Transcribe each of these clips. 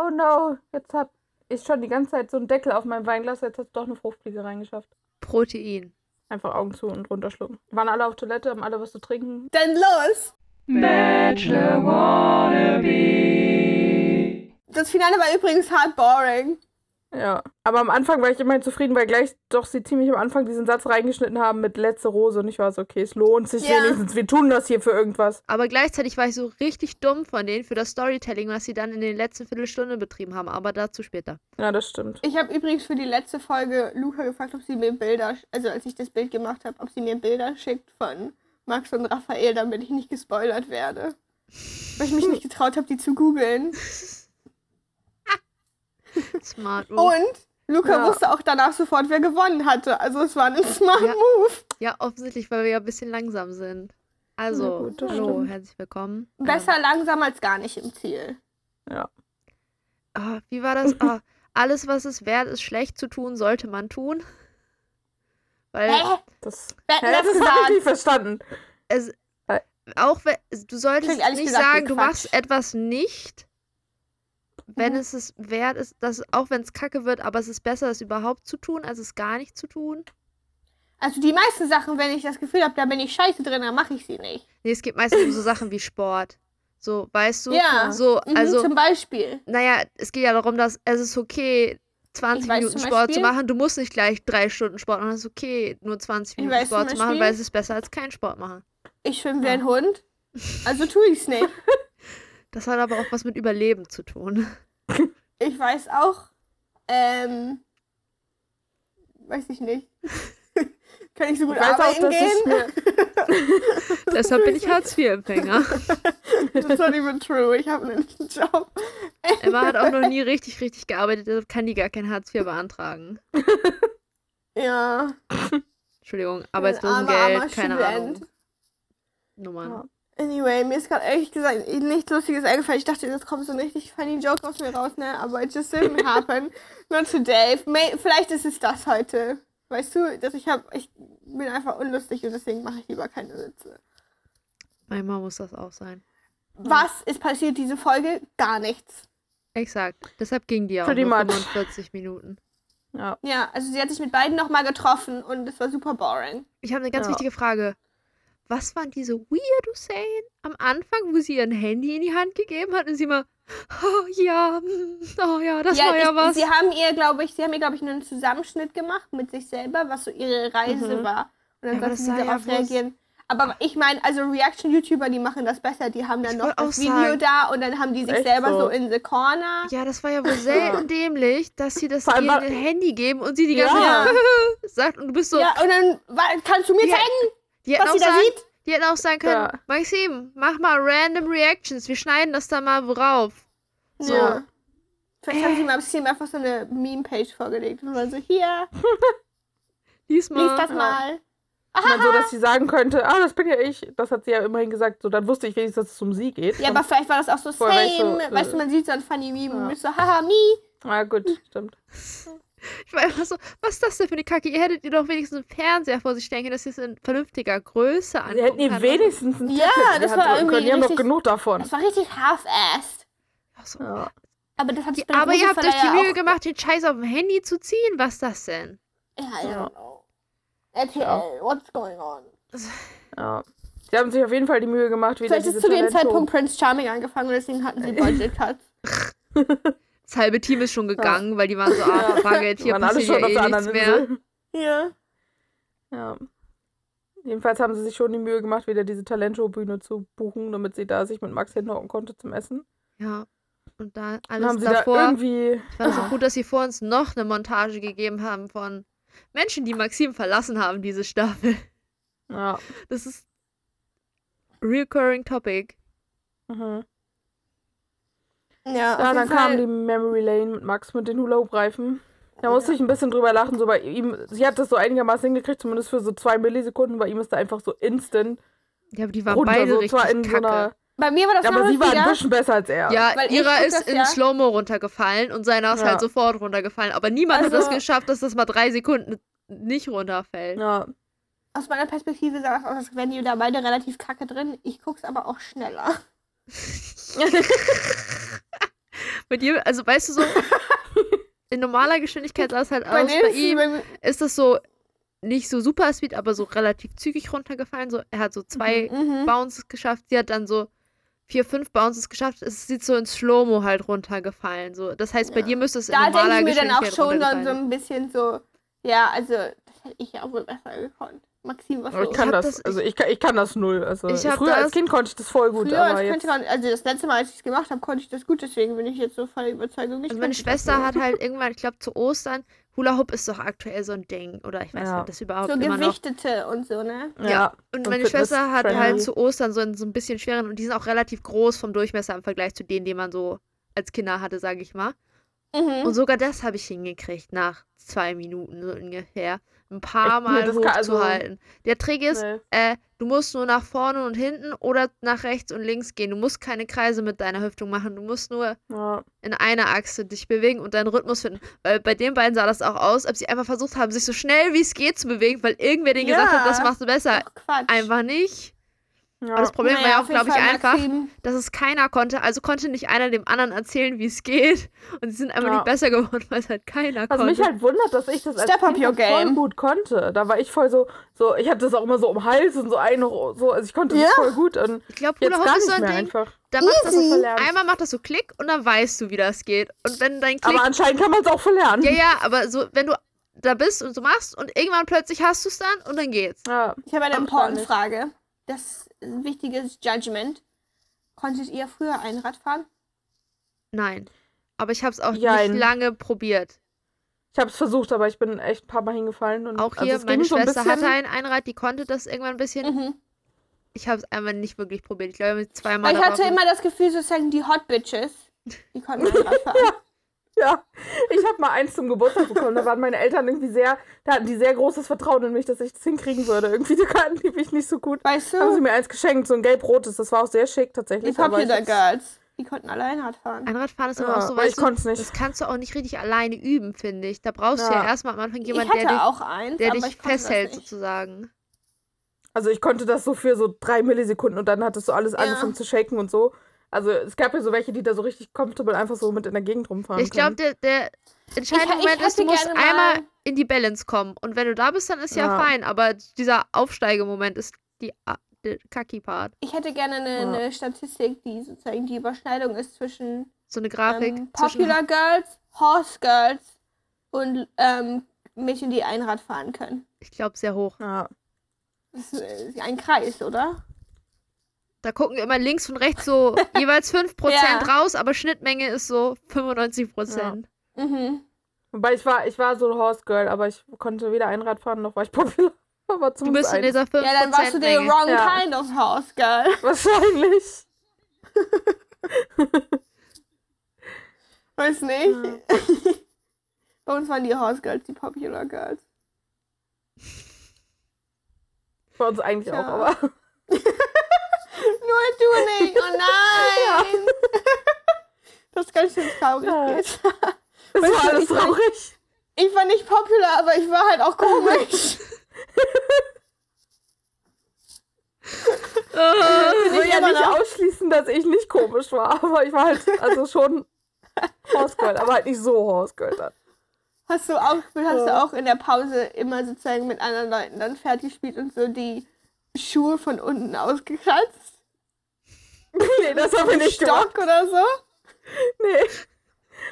Oh no, jetzt hab ich schon die ganze Zeit so einen Deckel auf meinem Weinglas, jetzt hat doch eine Fruchtfliege reingeschafft. Protein. Einfach Augen zu und runterschlucken. Waren alle auf Toilette, haben alle was zu trinken. Dann los! Bachelor Wannabe. Das Finale war übrigens hard boring. Ja. Aber am Anfang war ich immerhin zufrieden, weil gleich doch sie ziemlich am Anfang diesen Satz reingeschnitten haben mit letzte Rose und ich war so, okay, es lohnt sich Ja. wenigstens. Wir tun das hier für irgendwas. Aber gleichzeitig war ich so richtig dumm von denen für das Storytelling, was sie dann in den letzten Viertelstunde betrieben haben. Aber dazu später. Ja, das stimmt. Ich habe übrigens für die letzte Folge Luca gefragt, ob sie mir Bilder, also als ich das Bild gemacht habe, ob sie mir Bilder schickt von Max und Raphael, damit ich nicht gespoilert werde. Weil ich mich nicht getraut habe, die zu googeln. Smart move. Und Luca Ja. wusste auch danach sofort, wer gewonnen hatte. Also es war ein smart Ja. Move. Ja, offensichtlich, weil wir ja ein bisschen langsam sind. Also, gut, hallo, stimmt. herzlich willkommen. Besser langsam als gar nicht im Ziel. Ja. Ähm, ah, wie war das? Ah, alles, was es wert ist, schlecht zu tun, sollte man tun. Weil Hä? Das, Wer hat Hä, das das habe ich nicht verstanden. es, auch wenn, du solltest nicht gesagt sagen, du machst etwas nicht, wenn Mhm. es es wert ist, dass, auch wenn es kacke wird, aber es ist besser, es überhaupt zu tun, als es gar nicht zu tun. Also die meisten Sachen, wenn ich das Gefühl habe, da bin ich scheiße drin, dann mache ich sie nicht. Nee, es geht meistens um so Sachen wie Sport. So, weißt du? Ja. So, Mhm, also, zum Beispiel. naja, es geht ja darum, dass es ist okay, 20 Ich weiß Minuten Sport zu machen. Du musst nicht gleich drei Stunden Sport machen. Es ist okay, nur 20 Ich Minuten weiß Sport zu machen, weil es ist besser als kein Sport machen. Ich schwimme wie ein Hund. Also tue ich's nicht. Das hat aber auch was mit Überleben zu tun. Ich weiß auch, ähm, weiß ich nicht. Kann ich so gut Ich auch, arbeiten ich gehen? Deshalb bin ich Hartz-IV-Empfänger. Das ist not even true. Ich habe einen Job. Emma hat auch noch nie richtig, richtig gearbeitet, deshalb kann die gar kein Hartz IV beantragen. Ja. Entschuldigung, armer, Arbeitslosengeld, armer keine Student. Ahnung. Nummern. Ja. Anyway, mir ist gerade ehrlich gesagt nichts Lustiges eingefallen. Ich dachte, jetzt kommt so ein richtig funny Joke aus mir raus, ne? Aber it just didn't happen. Not today. May, vielleicht ist es das heute. Weißt du, dass ich hab, ich bin einfach unlustig und deswegen mache ich lieber keine Witze. Manchmal muss das auch sein. Was ist passiert diese Folge? Gar nichts. Exakt. Deshalb ging die auch Pretty nur much. 45 Minuten. ja. Ja, also sie hat sich mit beiden nochmal getroffen und es war super boring. Ich habe eine ganz Ja. wichtige Frage. Was waren diese weirdo Szenen am Anfang, wo sie ihr ein Handy in die Hand gegeben hat und sie mal, oh ja, oh ja, das war ja ich, was. Sie haben ihr, glaube ich, sie haben ihr, glaube ich, einen Zusammenschnitt gemacht mit sich selber, was so ihre Reise Mhm. war. Und dann Ja, aber sollte das sie ja darauf bloß- reagieren. Aber ich meine, also Reaction-YouTuber, die machen das besser. Die haben dann Ich noch das Video sagen- da und dann haben die sich selber so? so in the corner. Ja, das war ja wohl selten dämlich, dass sie das ihr war- ein Handy geben und sie die ganze Ja. Zeit sagt und du bist so, Ja, und dann kannst du mir Ja, zeigen, die hätten was auch sie da sagen, sieht? die hätten auch sagen können, Ja. Maxim, mach mal random Reactions, wir schneiden das da mal rauf. So. Ja. Vielleicht haben sie mal ein bisschen einfach so eine Meme-Page vorgelegt und waren so, hier, Lies mal. lies das mal. Ich meine, so, dass sie sagen könnte, ah, das bin ja ich. Das hat sie ja immerhin gesagt. So, dann wusste ich wenigstens, dass es um sie geht. Ja, aber vielleicht war das auch so war ich so, same. äh, weißt du, man sieht so ein funny Meme ja. und ist so, haha, me. Ah, gut, stimmt. Ich war einfach so, was ist das denn für eine Kacke? Ihr hättet ihr doch wenigstens einen Fernseher vor sich stellen können, dass ihr es in vernünftiger Größe angucken Sie hätten ihr wenigstens ein Ja, Tablet das war irgendwie können. Die haben doch richtig- genug davon. Das war richtig half-assed. Ach so. Ja. Aber das hat sich aber ihr habt euch die Mühe gemacht, den Scheiß auf dem Handy zu ziehen. Was ist das denn? Ja, I Ja. don't know. RTL, Ja. what's going on? ja. Sie haben sich auf jeden Fall die Mühe gemacht, wieder Vielleicht diese ist zu dem Zeitpunkt Prince Charming angefangen und deswegen hatten sie Budget Cuts. Das halbe Team ist schon gegangen, weil die waren so, ah, Bargeld, Die hier passiert schon ja eh nichts mehr. Insel. Ja. Ja. Jedenfalls haben sie sich schon die Mühe gemacht, wieder diese Talentshow-Bühne zu buchen, damit sie da sich mit Max hinhocken konnte zum Essen. Ja. Und da Dann haben alles sie davor. da irgendwie. Ich fand es auch gut, dass sie vor uns noch eine Montage gegeben haben von Menschen, die Maxim verlassen haben, diese Staffel. Ja. Das ist recurring topic. Mhm. Ja, Ja, dann Fall. kam die Memory Lane mit Max mit den Hula-Hoop-Reifen. Da musste ich ein bisschen drüber lachen. So bei ihm, sie hat das so einigermaßen hingekriegt, zumindest für so zwei Millisekunden. Bei ihm ist da einfach so instant Ja, aber die waren runter. beide so richtig zwar in so kacke. einer. Bei mir war das Ja, aber sie war ein bisschen besser als er. Ja, Weil ihrer ist das in ja- Slow-Mo runtergefallen und seiner ist Ja. halt sofort runtergefallen. Aber niemand hat das Also- geschafft, dass das mal drei Sekunden nicht runterfällt. Ja. aus meiner Perspektive sah das aus, als wären die da beide relativ kacke drin. Ich guck's aber auch schneller. Bei dir, also weißt du so, in normaler Geschwindigkeit sah es halt Bei aus. Bei ihm ist es so nicht so super Speed, aber so relativ zügig runtergefallen. So, er hat so zwei Mhm. Bounces geschafft. Sie hat dann so vier, fünf Bounces geschafft. Es sieht so in Slow-Mo halt runtergefallen. So. Das heißt, bei Ja. dir müsste es in Da denke normaler ich mir dann auch Geschwindigkeit schon dann so ein bisschen so, ja, also das hätte ich ja auch wohl besser gekonnt. Maxim, was ich kann hab das, das- also ich kann, ich kann das null. Also Ich früher als das- Kind konnte ich das voll gut, Früher, aber als jetzt. man, also das letzte Mal, als ich es gemacht habe, konnte ich das gut, deswegen bin ich jetzt so voller Überzeugung. Ich Und meine Schwester hat halt irgendwann, ich glaube zu Ostern, Hula Hoop ist doch aktuell so ein Ding. Oder ich weiß nicht, Ja. ob das überhaupt so immer noch. gewichtete und so, ne? Ja. Und und meine Schwester hat friendly. halt zu Ostern so einen so ein bisschen schweren und die sind auch relativ groß vom Durchmesser im Vergleich zu denen, die man so als Kinder hatte, sage ich mal. Mhm. Und sogar das habe ich hingekriegt nach zwei Minuten so ungefähr. Ein paar? Nee, Mal kann- also- hochzuhalten. Der Trick ist, Nee. äh, du musst nur nach vorne und hinten oder nach rechts und links gehen. Du musst keine Kreise mit deiner Hüftung machen. Du musst nur Ja. in einer Achse dich bewegen und deinen Rhythmus finden. Weil bei den beiden sah das auch aus, als sie einfach versucht haben, sich so schnell wie es geht zu bewegen, weil irgendwer denen gesagt Ja. hat, das machst du besser. Ach. Einfach nicht. Ja. Aber das Problem war ja Naja, auch, glaube ich, einfach, dass es keiner konnte. Also konnte nicht einer dem anderen erzählen, wie es geht. Und sie sind einfach Ja. nicht besser geworden, weil es halt keiner Was konnte. mich halt wundert, dass ich das als Step up kind voll game. gut konnte. Da war ich voll so, so ich hatte das auch immer so um Hals und so ein noch so, also ich konnte Ja. das voll gut und ich glaube, gar Hoop ist so nicht ein mehr Ding. einfach. Da macht das so, einmal macht das so Klick und dann weißt du, wie das geht. Und wenn dein Klick. Aber anscheinend kann man es auch verlernen. ja, ja, aber so, wenn du da bist und so machst und irgendwann plötzlich hast du es dann und dann geht's. Ja. Ich habe eine Ach, important gar nicht. Frage. Das ist ein wichtiges Judgment. Konntet ihr früher Einrad fahren? Nein. Aber ich habe es auch Jein. nicht lange probiert. Ich habe es versucht, aber ich bin echt ein paar Mal hingefallen. Und Auch also hier, es meine ging so ein Schwester bisschen, hatte ein Einrad, die konnte das irgendwann ein bisschen. Mhm. Ich habe es einfach nicht wirklich probiert. Ich glaube, mit zweimal. Ich hatte immer das Gefühl, sozusagen die Hot Bitches, die konnten Einrad fahren. Ja, ich habe mal eins zum Geburtstag bekommen. Da waren meine Eltern irgendwie sehr, da hatten die sehr großes Vertrauen in mich, dass ich das hinkriegen würde. Irgendwie, die kannten die mich nicht so gut. Weißt Haben sie du? mir eins geschenkt, so ein gelb-rotes. Das war auch sehr schick tatsächlich. ich Popular hab's- Girls. Die konnten alle Einrad fahren. Einradfahren ist aber Ja, auch so, aber ich du, konnte es nicht. das kannst du auch nicht richtig alleine üben, finde ich. Da brauchst du ja Ja. erstmal am Anfang Ich jemanden, hatte der dich, auch eins, der dich festhält, sozusagen. Also ich konnte das so für so drei Millisekunden und dann hat es so alles Ja. angefangen zu shaken und so. Also es gab ja so welche, die da so richtig comfortable einfach so mit in der Gegend rumfahren Ich glaube, der, der entscheidende Ich- ich Moment ist, du musst einmal in die Balance kommen. Und wenn du da bist, dann ist ja, Ja. fein. Aber dieser Aufsteigemoment ist die, der Kacki-Part. Ich hätte gerne eine, Ja. eine Statistik, die sozusagen die Überschneidung ist zwischen So eine Grafik. ähm, zwischen, Popular Girls, Horse Girls und ähm, Mädchen, die Einrad fahren können. ich glaube, sehr hoch. Ja. Das ist ein Kreis, oder? Da gucken immer links und rechts so jeweils 5% Ja. raus, aber Schnittmenge ist so 95%. Mhm. Wobei ich war, ich war so ein Horse Girl, aber ich konnte weder Einrad fahren noch war ich popular. Aber Du zumindest bist in dieser 5% Ja, dann warst du Menge. wrong Ja. kind of Horse Girl. Wahrscheinlich. Weiß nicht. Bei uns waren die Horse Girls die Popular Girls. Bei uns eigentlich Ja. auch, aber. Nur du nicht. Oh nein. Das ist ganz schön traurig. Ja. Es Weißt war alles traurig. Ich war nicht popular, aber ich war halt auch komisch. Ich will ja nicht noch- ausschließen, dass ich nicht komisch war, aber ich war halt also schon Horse aber halt nicht so Horse dann. Hast du auch, hast du Ja. auch in der Pause immer sozusagen mit anderen Leuten dann fertig gespielt und so die Schuhe von unten ausgekratzt? Nee, das haben wir nicht gemacht. Stock oder so? Nee.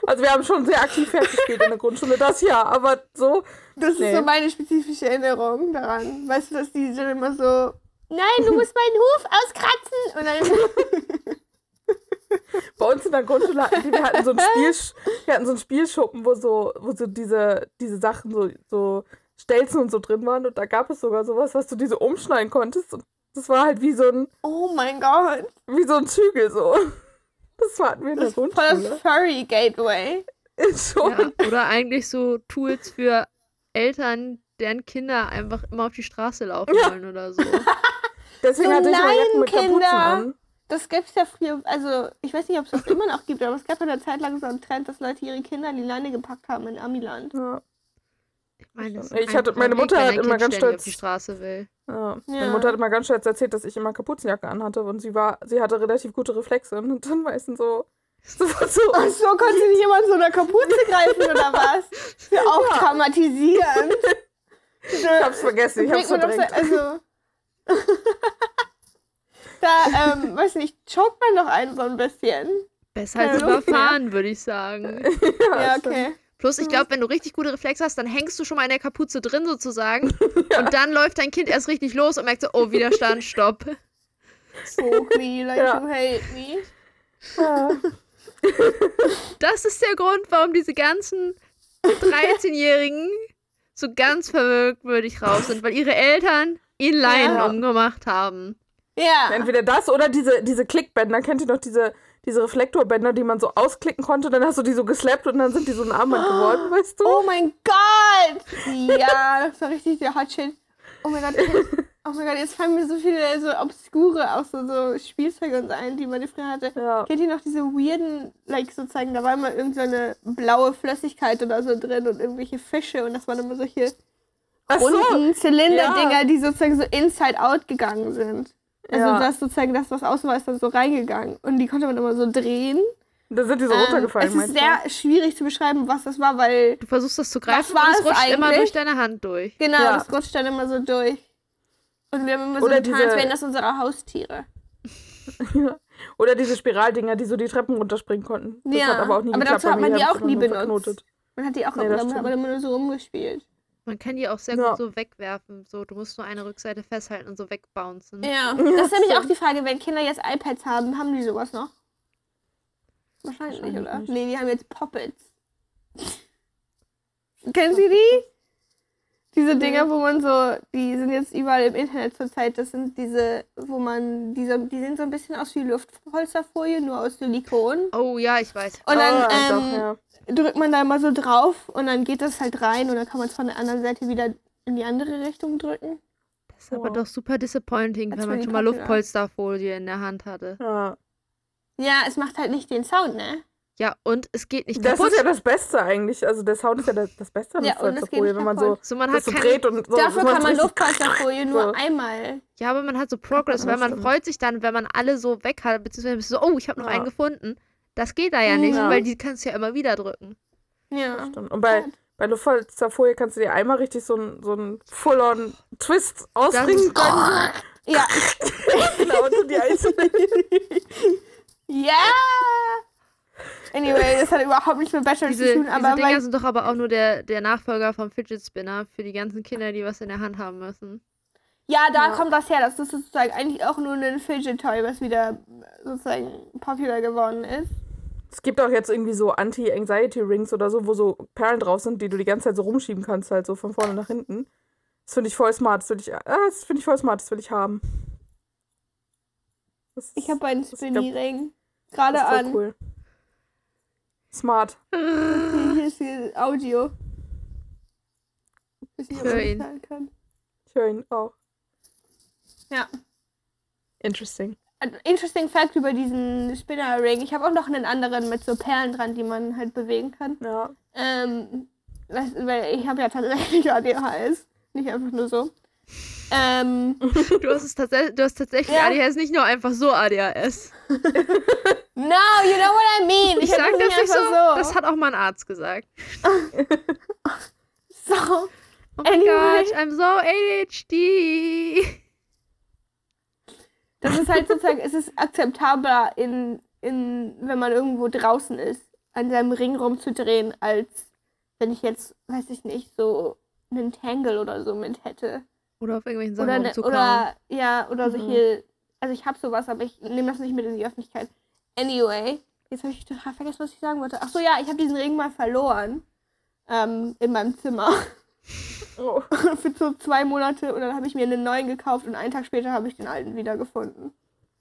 Also wir haben schon sehr aktiv fertig gespielt in der Grundschule, das ja, aber so. Das ist Nee. so meine spezifische Erinnerung daran. Weißt du, dass die dann immer so, nein, du musst meinen Huf auskratzen. Und dann, Bei uns in der Grundschule hatten die, wir hatten so ein Spiel, wir hatten so einen Spielschuppen, wo so, wo so diese, diese Sachen so, so Stelzen und so drin waren und da gab es sogar sowas, was du diese umschneiden konntest und das war halt wie so ein, oh mein Gott, wie so ein Zügel so. Das hatten wir in der voll das Furry Gateway. Ist schon. Ja, oder eigentlich so Tools für Eltern, deren Kinder einfach immer auf die Straße laufen Ja. wollen oder so. Deswegen So hatte ich Jacken mit Kapuzen Laienkinder. an. Das gibt's ja früher, also ich weiß nicht, ob es das immer noch gibt, aber es gab ja eine Zeit lang so einen Trend, dass Leute ihre Kinder in die Leine gepackt haben in Amiland. Ja, Ich meine, Ich hatte- meine Mutter hat immer Kind ganz stolz- auf die Straße will. Ja. Ja. Meine Mutter hat immer ganz stolz erzählt, dass ich immer Kapuzenjacke anhatte und sie war, sie hatte relativ gute Reflexe und dann meistens so Sofort so. Ach so, konnte nicht jemand so einer Kapuze greifen oder was? Das ist auch traumatisierend. Ich hab's vergessen, ich hab's so, verdrängt. also. da, ähm, weiß nicht, choked man doch einen so ein bisschen. Besser als überfahren, würde ich sagen. Ja, okay. Plus, ich glaube, wenn du richtig gute Reflexe hast, dann hängst du schon mal in der Kapuze drin sozusagen. Und dann läuft dein Kind erst richtig los und merkt so, oh, Widerstand, stopp. Poke me like Ja. you hate me. Ja. Das ist der Grund, warum diese ganzen 13-Jährigen so ganz verwirklich raus sind, weil ihre Eltern ihn Laien Ja. umgemacht haben. Ja. Entweder das oder diese, diese Klickbänder. Kennt ihr noch diese, diese Reflektorbänder, die man so ausklicken konnte? Dann hast du die so geslappt und dann sind die so ein Armband geworden, weißt du? Oh mein Gott! Ja, das war richtig der Hot Shit. Oh mein Gott, oh mein Gott, jetzt fallen mir so viele so obskure, auch so, so Spielzeuge und so ein, die man früher hatte. Ja. Kennt ihr noch diese weirden, like sozusagen, da war immer irgendeine blaue Flüssigkeit oder so drin und irgendwelche Fische und das waren immer solche Ach so. runden Zylinderdinger, Ja. die sozusagen so inside out gegangen sind. Also Ja. das sozusagen, das, was außen war, ist dann so reingegangen. Und die konnte man immer so drehen. Da sind die so Ähm, runtergefallen, es ist sehr schwierig zu beschreiben, was das war, weil Du versuchst das zu greifen war und es rutscht immer eigentlich? durch deine Hand durch. Genau, Ja. das rutscht dann immer so durch. Und wir haben immer so Oder getan, als diese- wären das unsere Haustiere. Oder diese Spiraldinger, die so die Treppen runterspringen konnten. Das Ja, hat aber auch nie aber geklappt. dazu hat man die auch immer nie benutzt. verknotet. Man hat die auch Nee, immer, man immer nur so rumgespielt. Man kann die auch sehr Ja. gut so wegwerfen. So, du musst nur eine Rückseite festhalten und so wegbouncen. Ja, das ist nämlich auch die Frage, wenn Kinder jetzt iPads haben, haben die sowas noch? Wahrscheinlich, nicht, Wahrscheinlich oder? nicht. Nee, die haben jetzt Poppets. Kennen Sie die? Diese Dinger, wo man so, die sind jetzt überall im Internet zurzeit, das sind diese, wo man, diese, die sehen so ein bisschen aus wie Luftpolsterfolie, nur aus Silikon. Oh ja, ich weiß. Und dann Ah, ähm, doch, ja. Drückt man da mal so drauf und dann geht das halt rein und dann kann man es von der anderen Seite wieder in die andere Richtung drücken. Das ist aber Wow. doch super disappointing, That's wenn man schon mal. Luftpolsterfolie in der Hand hatte. ja. Ja, es macht halt nicht den Sound, ne? Ja, und es geht nicht Das kaputt. ist ja das Beste eigentlich. Also der Sound ist ja das, das Beste an Ja, der und es geht Folie, nicht wenn man so, so, man das hat so dreht und so. Dafür das kann man Luftpolsterfolie nur so. einmal. Ja, aber man hat so Progress, Ja, weil man stimmt. freut sich dann, wenn man alle so weg hat, beziehungsweise so, oh, ich habe noch Ja. einen gefunden. Das geht da ja nicht, Ja. weil die kannst du ja immer wieder drücken. Ja. Stimmt. Und bei, bei Luftpolsterfolie kannst du dir einmal richtig so einen so einen Full-on-Twist ausbringen ist- können. Ja. Genau, und so die einzelnen. Ja! Anyway, das hat überhaupt nichts mit Bachelor Diese, zu tun, diese aber Dinger weil, sind doch aber auch nur der, der Nachfolger vom Fidget Spinner für die ganzen Kinder, die was in der Hand haben müssen. ja, da Ja. kommt das her. Das ist sozusagen eigentlich auch nur ein Fidget Toy, was wieder sozusagen popular geworden ist. Es gibt auch jetzt irgendwie so Anti-Anxiety-Rings oder so, wo so Perlen drauf sind, die du die ganze Zeit so rumschieben kannst, halt so von vorne nach hinten. Das finde ich voll smart. Das will ich, ah, das finde ich voll smart. Das will ich haben. Das Ich habe einen Spinny-Ring. das Gerade ist an. cool. Smart. Hier ist die Audio. Ich nicht, hören kann. Ich höre ihn auch. Ja. Interesting. Interesting Fact über diesen Spinner-Ring. Ich habe auch noch einen anderen mit so Perlen dran, die man halt bewegen kann. Ja. Ähm, was, weil ich habe ja tatsächlich ADHS. Nicht einfach nur so. Ähm, Du hast, es tatsächlich, du hast tatsächlich Ja. ADHS, nicht nur einfach so ADHS. no, you know what I mean. Ich, Ich, hab sag das das nicht so, einfach das hat auch mal ein Arzt gesagt. so. Oh mein Anyway. Gott, I'm so ADHD. Das ist halt sozusagen, es ist akzeptabler, in, in, wenn man irgendwo draußen ist, an seinem Ring rumzudrehen, als wenn ich jetzt, weiß ich nicht, so einen Tangle oder so mit hätte. Oder auf irgendwelchen Sachen Oder, ne, rumzukauen. oder ja, oder Mhm. solche, also ich habe sowas, aber ich nehme das nicht mit in die Öffentlichkeit. Anyway, jetzt habe ich total vergessen, was ich sagen wollte. Ach so, ja, ich habe diesen Ring mal verloren ähm, in meinem Zimmer Oh. für so zwei Monate und dann habe ich mir einen neuen gekauft und einen Tag später habe ich den alten wieder gefunden.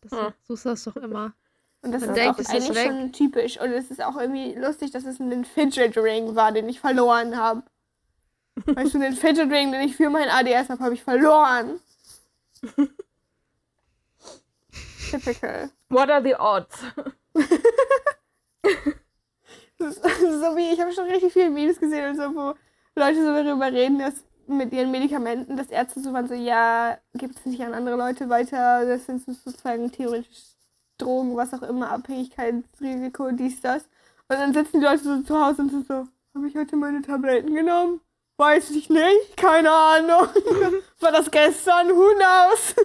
Das, Hm. So ist das doch immer. Und das Man ist denkt, auch eigentlich weg. schon typisch. Und es ist auch irgendwie lustig, dass es ein Fidget Ring war, den ich verloren habe. weißt du, den Fidget Ring, den ich für mein ADS habe, habe ich verloren. Typical. What are the odds? So wie, ich habe schon richtig viele Videos gesehen und so, wo Leute so darüber reden, dass mit ihren Medikamenten, dass Ärzte so waren so, ja, gibt es nicht an andere Leute weiter, das sind sozusagen theoretisch Drogen, was auch immer, Abhängigkeitsrisiko, dies, das. Und dann sitzen die Leute so zu Hause und sind so, habe ich heute meine Tabletten genommen? Weiß ich nicht, keine Ahnung. War das gestern? Who knows?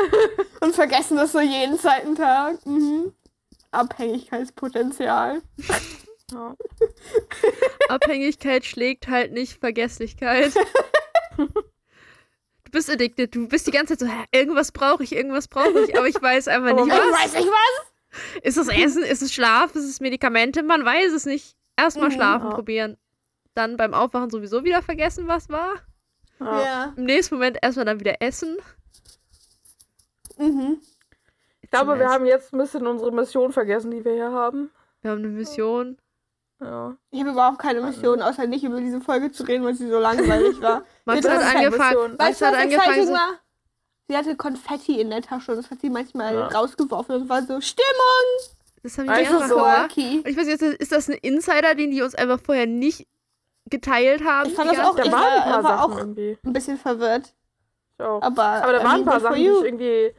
und vergessen das so jeden zweiten Tag. Mhm. Abhängigkeitspotenzial. Ja. Abhängigkeit schlägt halt nicht Vergesslichkeit. Du bist addicted, du bist die ganze Zeit so, "Hä, irgendwas brauche ich, irgendwas brauche ich, aber ich weiß einfach Aber nicht Ich was. weiß nicht was. Ist es Essen, ist es Schlaf, ist es Medikamente? Man weiß es nicht. Erstmal Mhm. schlafen Ja. probieren. Dann beim Aufwachen sowieso wieder vergessen, was war. Ja. Im nächsten Moment erstmal dann wieder essen. Mhm. Ich glaube, wir haben jetzt ein bisschen unsere Mission vergessen, die wir hier haben. Wir haben eine Mission. Ja. Ich habe überhaupt keine Mission, außer nicht über diese Folge zu reden, weil sie so langweilig war. Das hat angefangen. Weißt du, was angefangen. war? Sie hatte Konfetti in der Tasche und das hat sie manchmal Ja. rausgeworfen und war so, Stimmung! das haben die Einfach mehrfach so. ich weiß nicht, ist das- ein Insider, den die uns einfach vorher nicht geteilt haben? Ich fand das auch- Da Ich war- paar war Sachen auch- irgendwie. Ein bisschen verwirrt. Auch. Aber, Aber da waren ein paar Sachen, die ich irgendwie.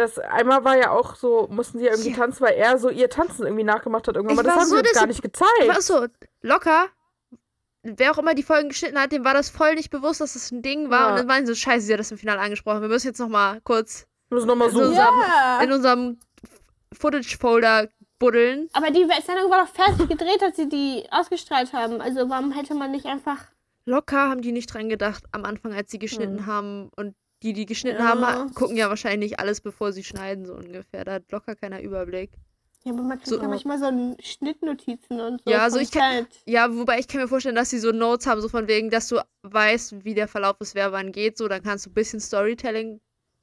Das einmal war ja auch so, mussten sie ja irgendwie Ja. tanzen, weil er so ihr Tanzen irgendwie nachgemacht hat irgendwann. Ich Aber das haben so sie uns gar nicht gezeigt. war so locker. Wer auch immer die Folgen geschnitten hat, dem war das voll nicht bewusst, dass das ein Ding war. Ja. Und dann meinen sie so, scheiße, sie hat das im Finale angesprochen. Wir müssen jetzt noch mal kurz Wir müssen nochmal So- suchen. Ja. in unserem Footage-Folder buddeln. Aber die Sendung war doch fertig gedreht, als sie die ausgestrahlt haben. Also warum hätte man nicht einfach... Locker haben die nicht dran gedacht am Anfang, als sie geschnitten Hm. haben. Und die, die geschnitten Ja. haben, ha- gucken ja wahrscheinlich alles, bevor sie schneiden, so ungefähr. Da hat locker keiner Überblick. Ja, aber man kriegt So- ja manchmal so Schnittnotizen und so. Ja, also vom ich kann-. Ja, wobei ich kann mir vorstellen, dass sie so Notes haben, so von wegen, dass du weißt, wie der Verlauf ist, wer wann geht. So, dann kannst du ein bisschen Storytelling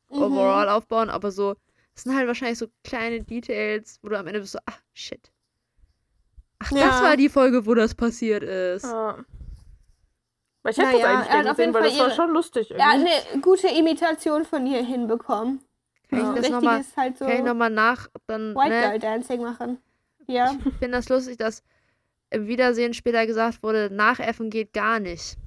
Mhm. overall aufbauen, aber so, das sind halt wahrscheinlich so kleine Details, wo du am Ende bist so, ach, shit. Ach, das Ja. war die Folge, wo das passiert ist. Ja. Weil ich hätte Naja, das eigentlich er hat gerne gesehen, weil Fall das war schon lustig Ja, irgendwie. eine gute Imitation von ihr hinbekommen. Kann Ein ich das nochmal halt so kann ich noch mal nach, dann, White ne, Girl Dancing machen. Ja. ich finde das lustig, dass im Wiedersehen später gesagt wurde, nachäffen geht gar nicht.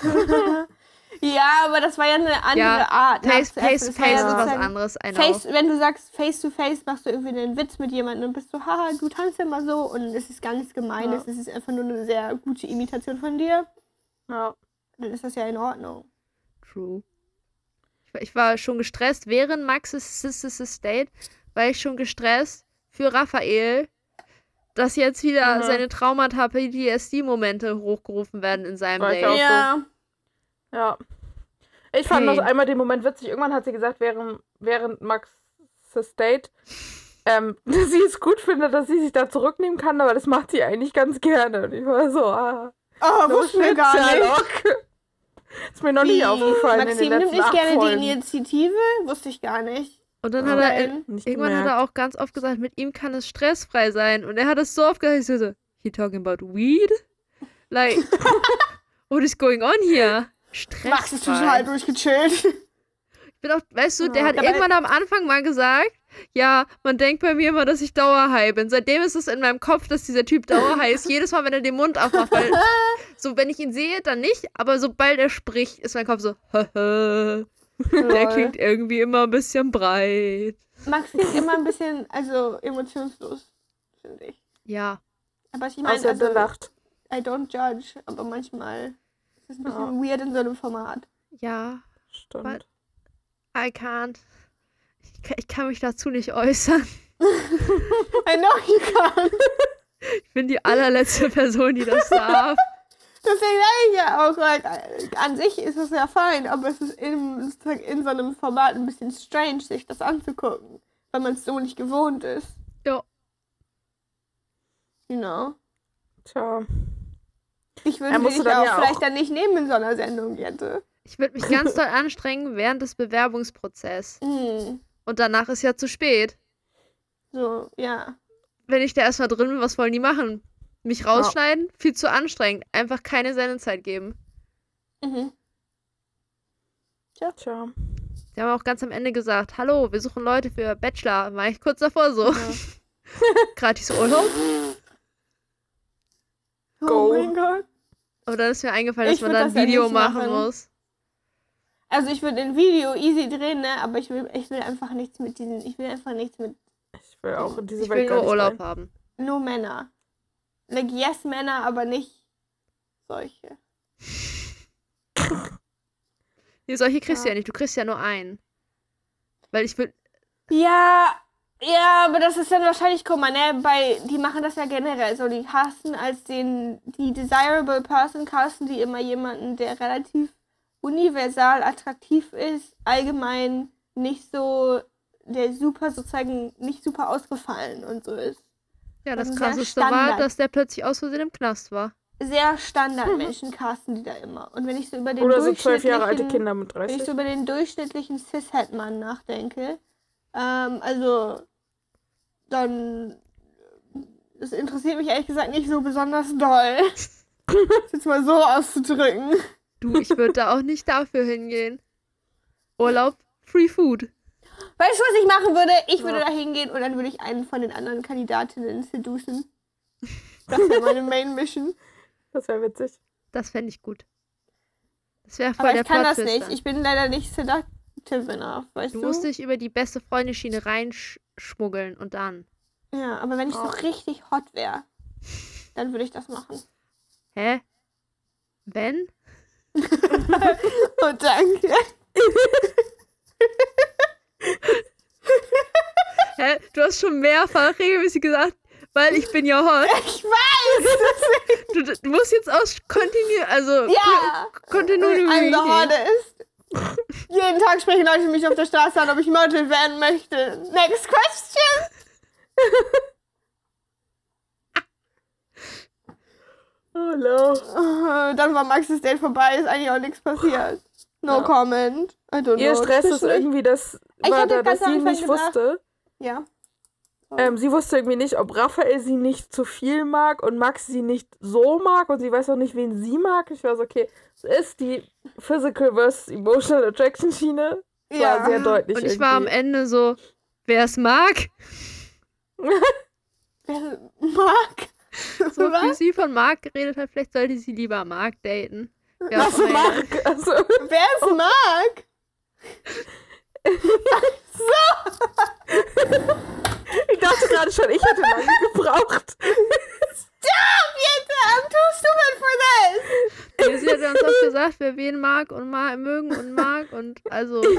ja, aber das war ja eine andere Ja, Art. Face, face, war ja face ist was anderes. Face, wenn du sagst face to face, machst du irgendwie einen Witz mit jemandem und bist so, haha, du tanzt immer so und es ist gar nichts Gemeines, es ist einfach nur eine sehr gute Imitation von dir, Ja. dann ist das ja in Ordnung. True. Ich war, schon gestresst während Max's Sister State, war ich schon gestresst für Raphael, dass jetzt wieder Mhm. seine Traumata PTSD-Momente hochgerufen werden in seinem War Date. Ja. Ja. Ich fand Hey. das einmal den Moment witzig. Irgendwann hat sie gesagt, während, während Max Date, ähm, dass sie es gut findet, dass sie sich da zurücknehmen kann, aber das macht sie eigentlich ganz gerne. Und ich war so, ah, Oh, no wussten wir shit, gar nicht. Sherlock. Ist mir noch nie Wie? aufgefallen in Maxim nimmt nicht gerne Folgen. die Initiative, wusste ich gar nicht. Und dann Ja. hat er. Nicht irgendwann hat gemerkt. er auch ganz oft gesagt, mit ihm kann es stressfrei sein. Und er hat es so oft gesagt, ich so, so, he talking about weed? Like, what is going on here? Stressfrei. Max ist total durchgechillt. Ich bin auch, weißt du, der Ja, hat irgendwann am Anfang mal gesagt, ja, man denkt bei mir immer, dass ich dauerhigh bin. Seitdem ist es in meinem Kopf, dass dieser Typ dauerhigh ist. Jedes Mal, wenn er den Mund aufmacht, weil so, wenn ich ihn sehe, dann nicht, aber sobald er spricht, ist mein Kopf so, der klingt irgendwie immer ein bisschen breit. Max klingt immer ein bisschen, also emotionslos, finde ich. Ja, Aber ich meine, Außer also, lacht. I don't judge, aber manchmal ist es ein bisschen weird in so einem Format. ja, Stimmt. I can't. Ich kann, ich kann mich dazu nicht äußern. I know you can. Ich bin die allerletzte Person, die das darf. Deswegen sage ich ja auch, like, an sich ist es ja fein, aber es ist in, sozusagen in so einem Format ein bisschen strange, sich das anzugucken, weil man es so nicht gewohnt ist. Ja. You know? Tja. Ich würde dich dann auch ja vielleicht auch- dann nicht nehmen in so einer Sendung, Jette. Ich würde mich ganz doll anstrengen während des Bewerbungsprozesses. Hm. Und danach ist ja zu spät. So, ja. Wenn ich da erstmal drin bin, was wollen die machen? Mich rausschneiden? Viel zu anstrengend. Einfach keine Sendezeit geben. Mhm. Tja. Die haben auch ganz am Ende gesagt, hallo, wir suchen Leute für Bachelor. War ich kurz davor so. Gratis Urlaub. Go. Oh mein Gott. Aber dann ist mir eingefallen, dass Ich man da ein das ja Video machen machen. muss. Also ich würde ein Video easy drehen, ne? Aber ich will, ich will einfach nichts mit diesen, ich will einfach nichts mit Ich will auch in diese Ich Welt will nur Urlaub rein. haben. Nur Männer. Like, yes, Männer, aber nicht solche. Nee, solche kriegst du Ja. ja nicht. Du kriegst ja nur einen. Weil ich will. Ja, ja, aber das ist dann wahrscheinlich, guck mal, ne, bei, die machen das ja generell so, die casten als den, die desirable person casten die immer jemanden, der relativ universal attraktiv ist, allgemein nicht so, der super sozusagen, nicht super ausgefallen und so ist. Ja, das sehr krasseste war, Standard. dass der plötzlich aus Versehen im Knast war. Sehr Standardmenschen casten die da immer. Und wenn ich so über den Oder so zwölf Jahre alte durchschnittlichen- Kinder mit Wenn ich 30. so über den durchschnittlichen Cis-Het-Mann nachdenke, ähm, also, dann, das interessiert mich ehrlich gesagt nicht so besonders doll. das jetzt mal so auszudrücken. Du, ich würde da auch nicht dafür hingehen. Urlaub, Free Food. Weißt du, was ich machen würde? Ich würde Ja. da hingehen und dann würde ich einen von den anderen Kandidatinnen seducen. Das wäre meine Main-Mission. Das wäre witzig. Das fände ich gut. Das wäre voll Aber der ich kann das nicht. dann. Ich bin leider nicht seductive enough, weißt Du du? musst dich über die beste Freundeschiene reinschmuggeln und dann. ja, aber wenn ich so Oh. richtig hot wäre, dann würde ich das machen. Hä? Wenn? Oh, danke. Hä? Du hast schon mehrfach regelmäßig gesagt, weil ich bin ja hot. Ich weiß! Du, du musst jetzt aus Kontinu... Also... Ja! Kontinuität. I'm the hottest. Jeden Tag sprechen Leute mich auf der Straße an, ob ich Model werden möchte. Next question! Oh no. Äh, Dann war Max's Date vorbei, ist eigentlich auch nichts passiert. No Ja. comment. I don't Ihr know. Stress ist irgendwie, dass, Ich war hatte da, dass sie nicht gedacht- wusste. Ja. Ähm, sie wusste irgendwie nicht, ob Raphael sie nicht zu viel mag und Max sie nicht so mag und sie weiß auch nicht, wen sie mag. Ich war so, okay, es ist die Physical versus Emotional Attraction Schiene. Das Ja. war sehr deutlich. Und ich war am irgendwie. Ende so, wer es mag, Wer mag? so wie Was? sie von Marc geredet hat, vielleicht sollte sie lieber Marc daten. Wer immer. mag? Also, Wer es mag? ich dachte gerade schon, ich hätte lange gebraucht. Stop, Jette! I'm too stupid for this! Nee, Sie hat uns auch gesagt, wer wen mag und ma mögen und mag und also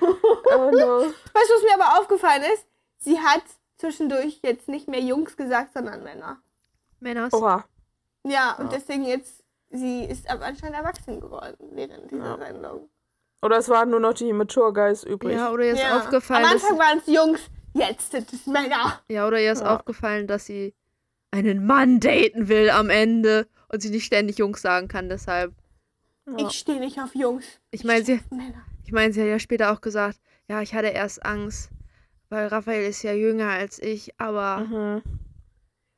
Oh no. Weißt du, was mir aber aufgefallen ist? Sie hat zwischendurch jetzt nicht mehr Jungs gesagt, sondern Männer. Männers. Oha. Ja, und Ja. deswegen jetzt, sie ist aber anscheinend erwachsen geworden während dieser Ja. Sendung. Oder es waren nur noch die Mature Guys übrig. Ja, oder ihr ist Ja. aufgefallen, Am dass, Anfang waren es Jungs, jetzt sind es Männer. ja, oder ihr ist Ja. aufgefallen, dass sie einen Mann daten will am Ende und sie nicht ständig Jungs sagen kann, deshalb. Ja. Ich stehe nicht auf Jungs. Ich meine, sie, Männer. ich meine, sie hat ja später auch gesagt, ja, ich hatte erst Angst, weil Raphael ist ja jünger als ich, aber Mhm.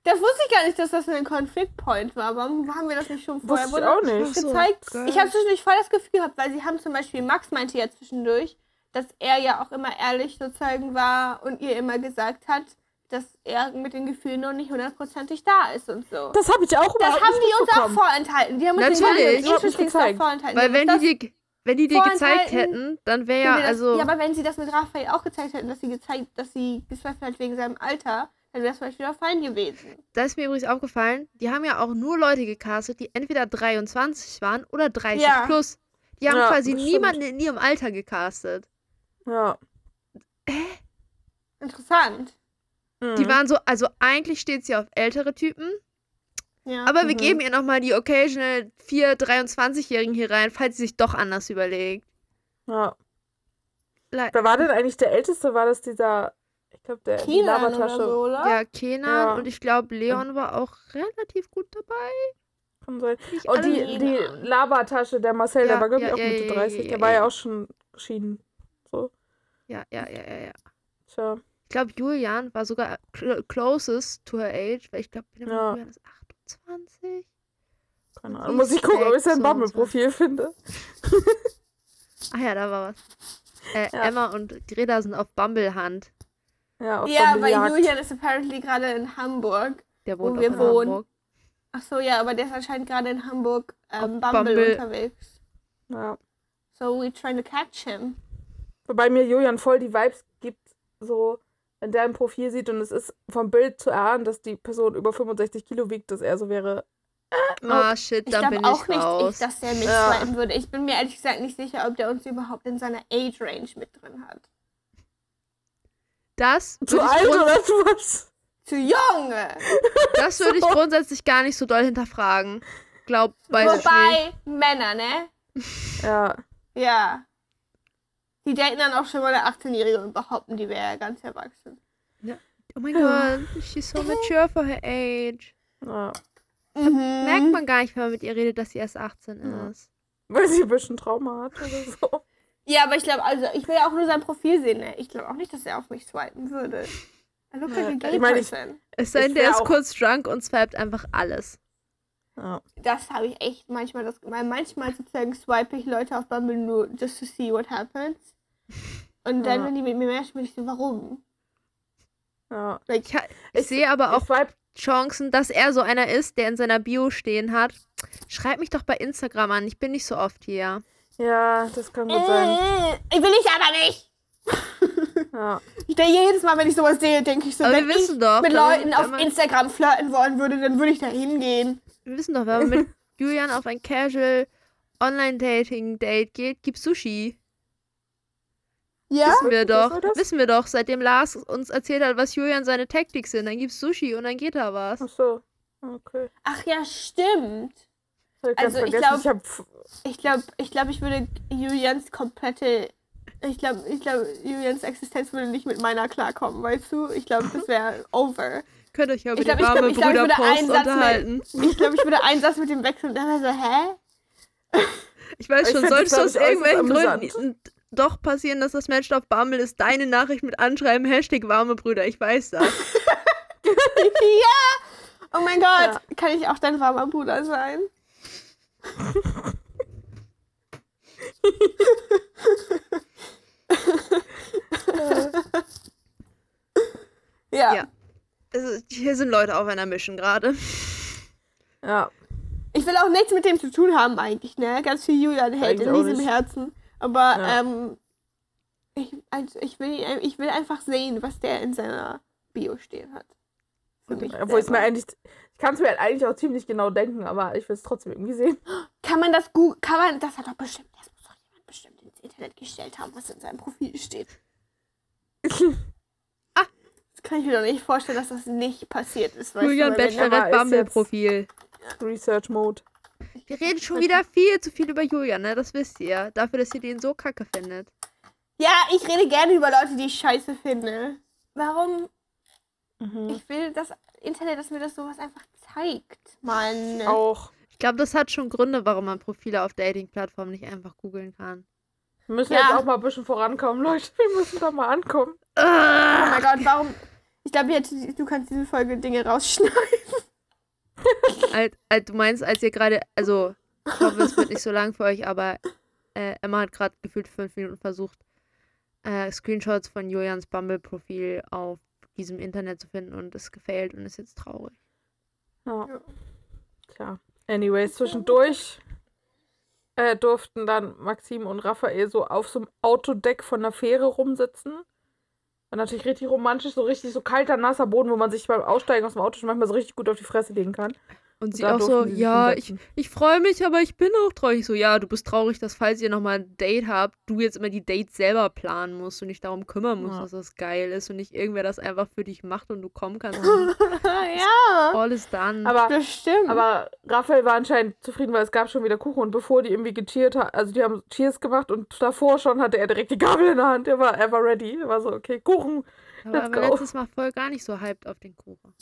Das wusste ich gar nicht, dass das ein Konfliktpoint war. Warum haben wir das nicht schon vorher Wusste ich auch wurde nicht. So, gezeigt? geil. ich habe zwischendurch voll das Gefühl gehabt, weil sie haben zum Beispiel, Max meinte ja zwischendurch, dass er ja auch immer ehrlich sozusagen war und ihr immer gesagt hat, dass er mit den Gefühlen noch nicht hundertprozentig da ist und so. Das habe ich auch Das überhaupt haben nicht die uns auch vorenthalten. Die haben uns Natürlich. den gezeigt. vorenthalten. weil Die wenn haben die das- dir, wenn die dir gezeigt hätten, dann wäre ja, das, also, ja, aber wenn sie das mit Raphael auch gezeigt hätten, dass sie gezeigt, dass sie gezweifelt hat wegen seinem Alter, dann wäre es vielleicht wieder fein gewesen. da ist mir übrigens aufgefallen, die haben ja auch nur Leute gecastet, die entweder 23 waren oder 30 Ja. plus. Die haben Ja, quasi niemanden in ihrem Alter gecastet. Ja. Interessant. Mhm. Die waren so, also eigentlich steht sie auf ältere Typen, Ja. aber wir Mhm. geben ihr nochmal die occasional 4 23-Jährigen hier rein, falls sie sich doch anders überlegt. ja. Le Wer war denn eigentlich der Älteste? War das dieser, ich glaube, der die Kenan oder Labertasche. so, oder? ja, Kenan Ja. und ich glaube, Leon war auch relativ gut dabei. Kann sein. Nicht Und alle die, die Labertasche, der Marcel, Ja, der war, glaube ich, auch ja, Mitte ja, 30. ja, der ja, war ja. ja auch schon geschieden. So. Ja, ja, ja, ja, ja. Tja. Ich glaube, Julian war sogar cl closest to her age, weil ich glaube, Ja. Julian ist 28. Keine Ahnung. Muss ich gucken, ob ich sein 26. Bumble-Profil finde. Ah ja, da war was. Äh, Ja. Emma und Greta sind auf Bumble-Hand. Ja, auf Ja, weil Bumblejagd. Julian ist apparently gerade in Hamburg. Der Wo wohnt auch wir in wohnen. Hamburg. Ach so, ja, aber der ist anscheinend gerade in Hamburg ähm, Bumble, Bumble. unterwegs. Ja. So we trying to catch him. Wobei mir Julian voll die Vibes gibt so, wenn der ein Profil sieht und es ist vom Bild zu erahnen, dass die Person über 65 Kilo wiegt, dass er so wäre. Äh, nope. Ah, shit, Ich dann bin auch ich nicht, raus. ich, dass der mich Ja. swipen würde. Ich bin mir ehrlich gesagt nicht sicher, ob der uns überhaupt in seiner Age-Range mit drin hat. das zu alt oder zu was? Zu jung! das würde ich grundsätzlich gar nicht so doll hinterfragen. Glaub, weiß ich nicht. Wobei, Männer, ne? Ja. Ja. Die daten dann auch schon mal eine 18-Jährige und behaupten, die wäre ganz erwachsen. Oh mein Gott, she's so mature for her age. ja. Mhm. Merkt man gar nicht, wenn man mit ihr redet, dass sie erst 18 Ja. ist. Weil sie ein bisschen Trauma hat oder so. Ja, aber ich glaube, also ich will ja auch nur sein Profil sehen, ne? Ich glaube auch nicht, dass er auf mich swipen würde. I look like a Ja, ich meine, ich-. Es sei denn, der ist kurz drunk und swiped einfach alles. Ja. Das habe ich echt manchmal das weil manchmal sozusagen swipe ich Leute auf Bumble nur just to see what happens. Und dann, Ja. wenn die mit mir matchen, bin ich so, warum? ja. Like, Ich, ich sehe aber auch Ich swipe, Chancen, dass er so einer ist, der in seiner Bio stehen hat. Schreib mich doch bei Instagram an. Ich bin nicht so oft hier. ja, das kann gut sein. äh, ich will ich aber nicht. Ja. Ich denke jedes Mal, wenn ich sowas sehe, denke ich so, Aber wenn wir wissen ich doch, mit Leuten auf Instagram flirten wollen würde, dann würde ich da hingehen. Wir wissen doch, wenn man mit Julian auf ein Casual Online-Dating-Date geht, gibt's Sushi. Ja? Wissen wir Was doch. war das? Wissen wir doch, seitdem Lars uns erzählt hat, was Julian seine Taktik sind. Dann gibt's Sushi und dann geht da was. Ach so. Okay. Ach ja, stimmt. Ich Also, ich vergessen, glaub- ich f- Ich glaube, ich, glaub, ich würde Julians komplette. Ich glaube, ich glaub, Julians Existenz würde nicht mit meiner klarkommen, weißt du? Ich glaube, das wäre over. Könnt euch ja über Ich die glaub, ich warme glaub, ich glaub, ich würde Bruderpost einen Satz mit- unterhalten. Ich glaube, ich würde einen Satz mit dem wechseln und dann wäre so, hä? Ich weiß Ich schon, solltest du aus glaub ich, irgendwelchen. Gründen doch passieren, dass das Match auf Bumble ist, deine Nachricht mit anschreiben, Hashtag warme Brüder. Ich weiß das. ja! Oh mein Gott, Ja. kann ich auch dein warmer Bruder sein? ja. Ja. Also, hier sind Leute auf einer Mission gerade. Ja. Ich will auch nichts mit dem zu tun haben eigentlich, ne? Ganz viel Julian hält in diesem nicht. Herzen. Aber Ja. ähm, ich, also ich, will, ich will einfach sehen, was der in seiner Bio stehen hat. Obwohl ich mir eigentlich. Ich kann es mir halt eigentlich auch ziemlich genau denken, aber ich will es trotzdem irgendwie sehen. Kann man das gut, kann man, das hat doch bestimmt, das muss doch jemand bestimmt ins Internet gestellt haben, was in seinem Profil steht. Ah. Das kann ich mir doch nicht vorstellen, dass das nicht passiert ist. Julian Bachelorette ist Bumble jetzt- Profil. Research Mode. Wir reden schon wieder viel zu viel über Julian, ne? Das wisst ihr. Dafür, dass ihr den so kacke findet. Ja, ich rede gerne über Leute, die ich scheiße finde. Warum? Mhm. Ich will das Internet, dass mir das sowas einfach zeigt. Mann. Auch. Ich glaube, das hat schon Gründe, warum man Profile auf Dating-Plattformen nicht einfach googeln kann. Wir müssen Ja. jetzt auch mal ein bisschen vorankommen, Leute. Wir müssen da mal ankommen. Oh Ah, mein Gott, warum? Ich glaube, jetzt- du kannst diese Folge Dinge rausschneiden. Alt, alt, du meinst, als ihr gerade, also, ich hoffe, es wird nicht so lang für euch, aber äh, Emma hat gerade gefühlt fünf Minuten versucht, äh, Screenshots von Julians Bumble-Profil auf diesem Internet zu finden und ist gefailt und ist jetzt traurig. Ja. Ja. Tja. Anyways, zwischendurch äh, durften dann Maxim und Raphael so auf so einem Autodeck von der Fähre rumsitzen. War natürlich richtig romantisch, so richtig so kalter, nasser Boden, wo man sich beim Aussteigen aus dem Auto schon manchmal so richtig gut auf die Fresse legen kann. Und sie auch so, ja, ich, ich freue mich, aber ich bin auch traurig. Ich so, ja, du bist traurig, dass falls ihr nochmal ein Date habt, du jetzt immer die Dates selber planen musst und dich darum kümmern musst, Ja. dass das geil ist und nicht irgendwer das einfach für dich macht und du kommen kannst. und ja, All is done. Aber, bestimmt. aber Raphael war anscheinend zufrieden, weil es gab schon wieder Kuchen und bevor die irgendwie gecheert hat, also die haben Cheers gemacht und davor schon hatte er direkt die Gabel in der Hand. Er war, er war ready. Er war so, okay, Kuchen. Aber er go. letztes Mal voll gar nicht so hyped auf den Kuchen.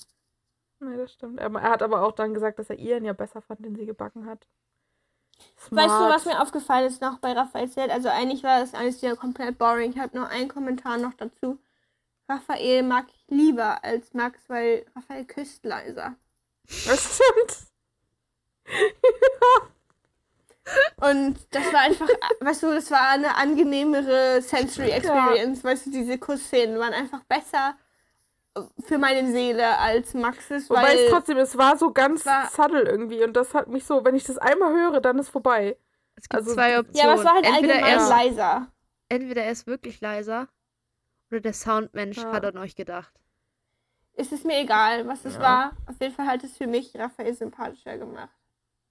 Nee, das stimmt. Er, hat aber auch dann gesagt, dass er ihren ja besser fand, den sie gebacken hat. Weißt du, Smart. was mir aufgefallen ist noch bei Raphael Zelt? Also eigentlich war das alles wieder komplett boring. Ich habe nur einen Kommentar noch dazu. Raphael mag ich lieber als Max, weil Raphael küsst leiser. Das stimmt. Und das war einfach, weißt du, das war eine angenehmere Sensory Experience. Weißt du, diese Kussszenen waren einfach besser für meine Seele als Maxes, Wobei weil es trotzdem, es war so ganz Es war- subtle irgendwie und das hat mich so, wenn ich das einmal höre, dann ist vorbei. Es gibt Also, zwei ja, Optionen. ja, aber es war halt entweder, allgemein er ist, leiser. entweder er ist wirklich leiser Oder der Soundmensch Ja. hat an euch gedacht. Es ist mir egal, was es Ja. war. Auf jeden Fall hat es für mich Raphael sympathischer gemacht.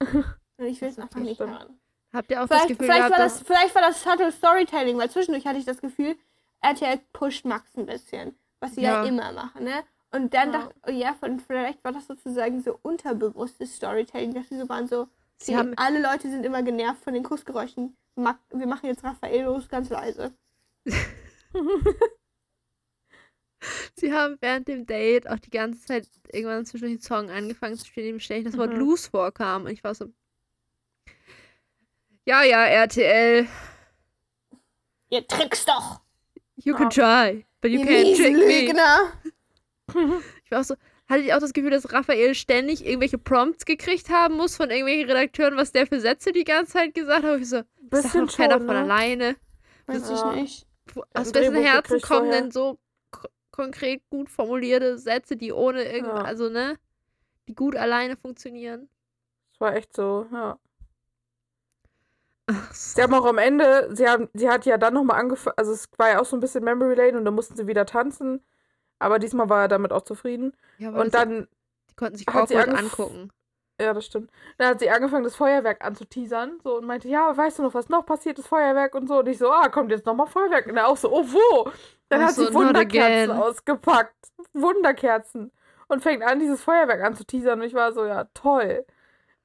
Und ich will es einfach nicht hören. Habt ihr auch das Vielleicht, Gefühl vielleicht, gehabt, war das, vielleicht war das Subtle Storytelling, weil zwischendurch hatte ich das Gefühl, RTL pusht Max ein bisschen, was sie ja, Ja. immer machen, ne? Und dann Ja. dachte oh ja, von, vielleicht war das sozusagen so unterbewusstes Storytelling, dass sie so waren so, sie haben alle Leute sind immer genervt von den Kussgeräuschen. Wir machen jetzt Raphael los, ganz leise. Sie haben während dem Date auch die ganze Zeit irgendwann zwischen den Song angefangen zu spielen, dem ständig das Wort Mhm. loose vorkam. Und ich war so. Ja, ja, RTL, Ihr trickst doch! you can try, but you ihr can't trick me. Ich war auch so, hattet ihr auch das Gefühl, dass Raphael ständig irgendwelche Prompts gekriegt haben muss von irgendwelchen Redakteuren, was der für Sätze die ganze Zeit gesagt hat? Und ich so, das Bisschen doch keiner von ne? alleine. Weiß ich nicht. Aus wessen Herzen kommen denn so ko- konkret gut formulierte Sätze, die ohne irgend, Ja. also ne, die gut alleine funktionieren? Das war echt so, ja. Sie haben auch am Ende, sie, haben, sie hat ja dann nochmal angefangen, also es war ja auch so ein bisschen Memory Lane und dann mussten sie wieder tanzen. Aber diesmal war er damit auch zufrieden. ja, Und dann, die konnten sich sie angef- angucken. ja, das stimmt. Dann hat sie angefangen, das Feuerwerk anzuteasern. So und meinte, ja, weißt du noch, was noch passiert, das Feuerwerk und so. Und ich so, ah, kommt jetzt nochmal Feuerwerk. Und er auch so, oh, wo? Dann Ach hat sie Wunderkerzen ausgepackt. Wunderkerzen. Und fängt an, dieses Feuerwerk anzuteasern. Und ich war so, ja, toll.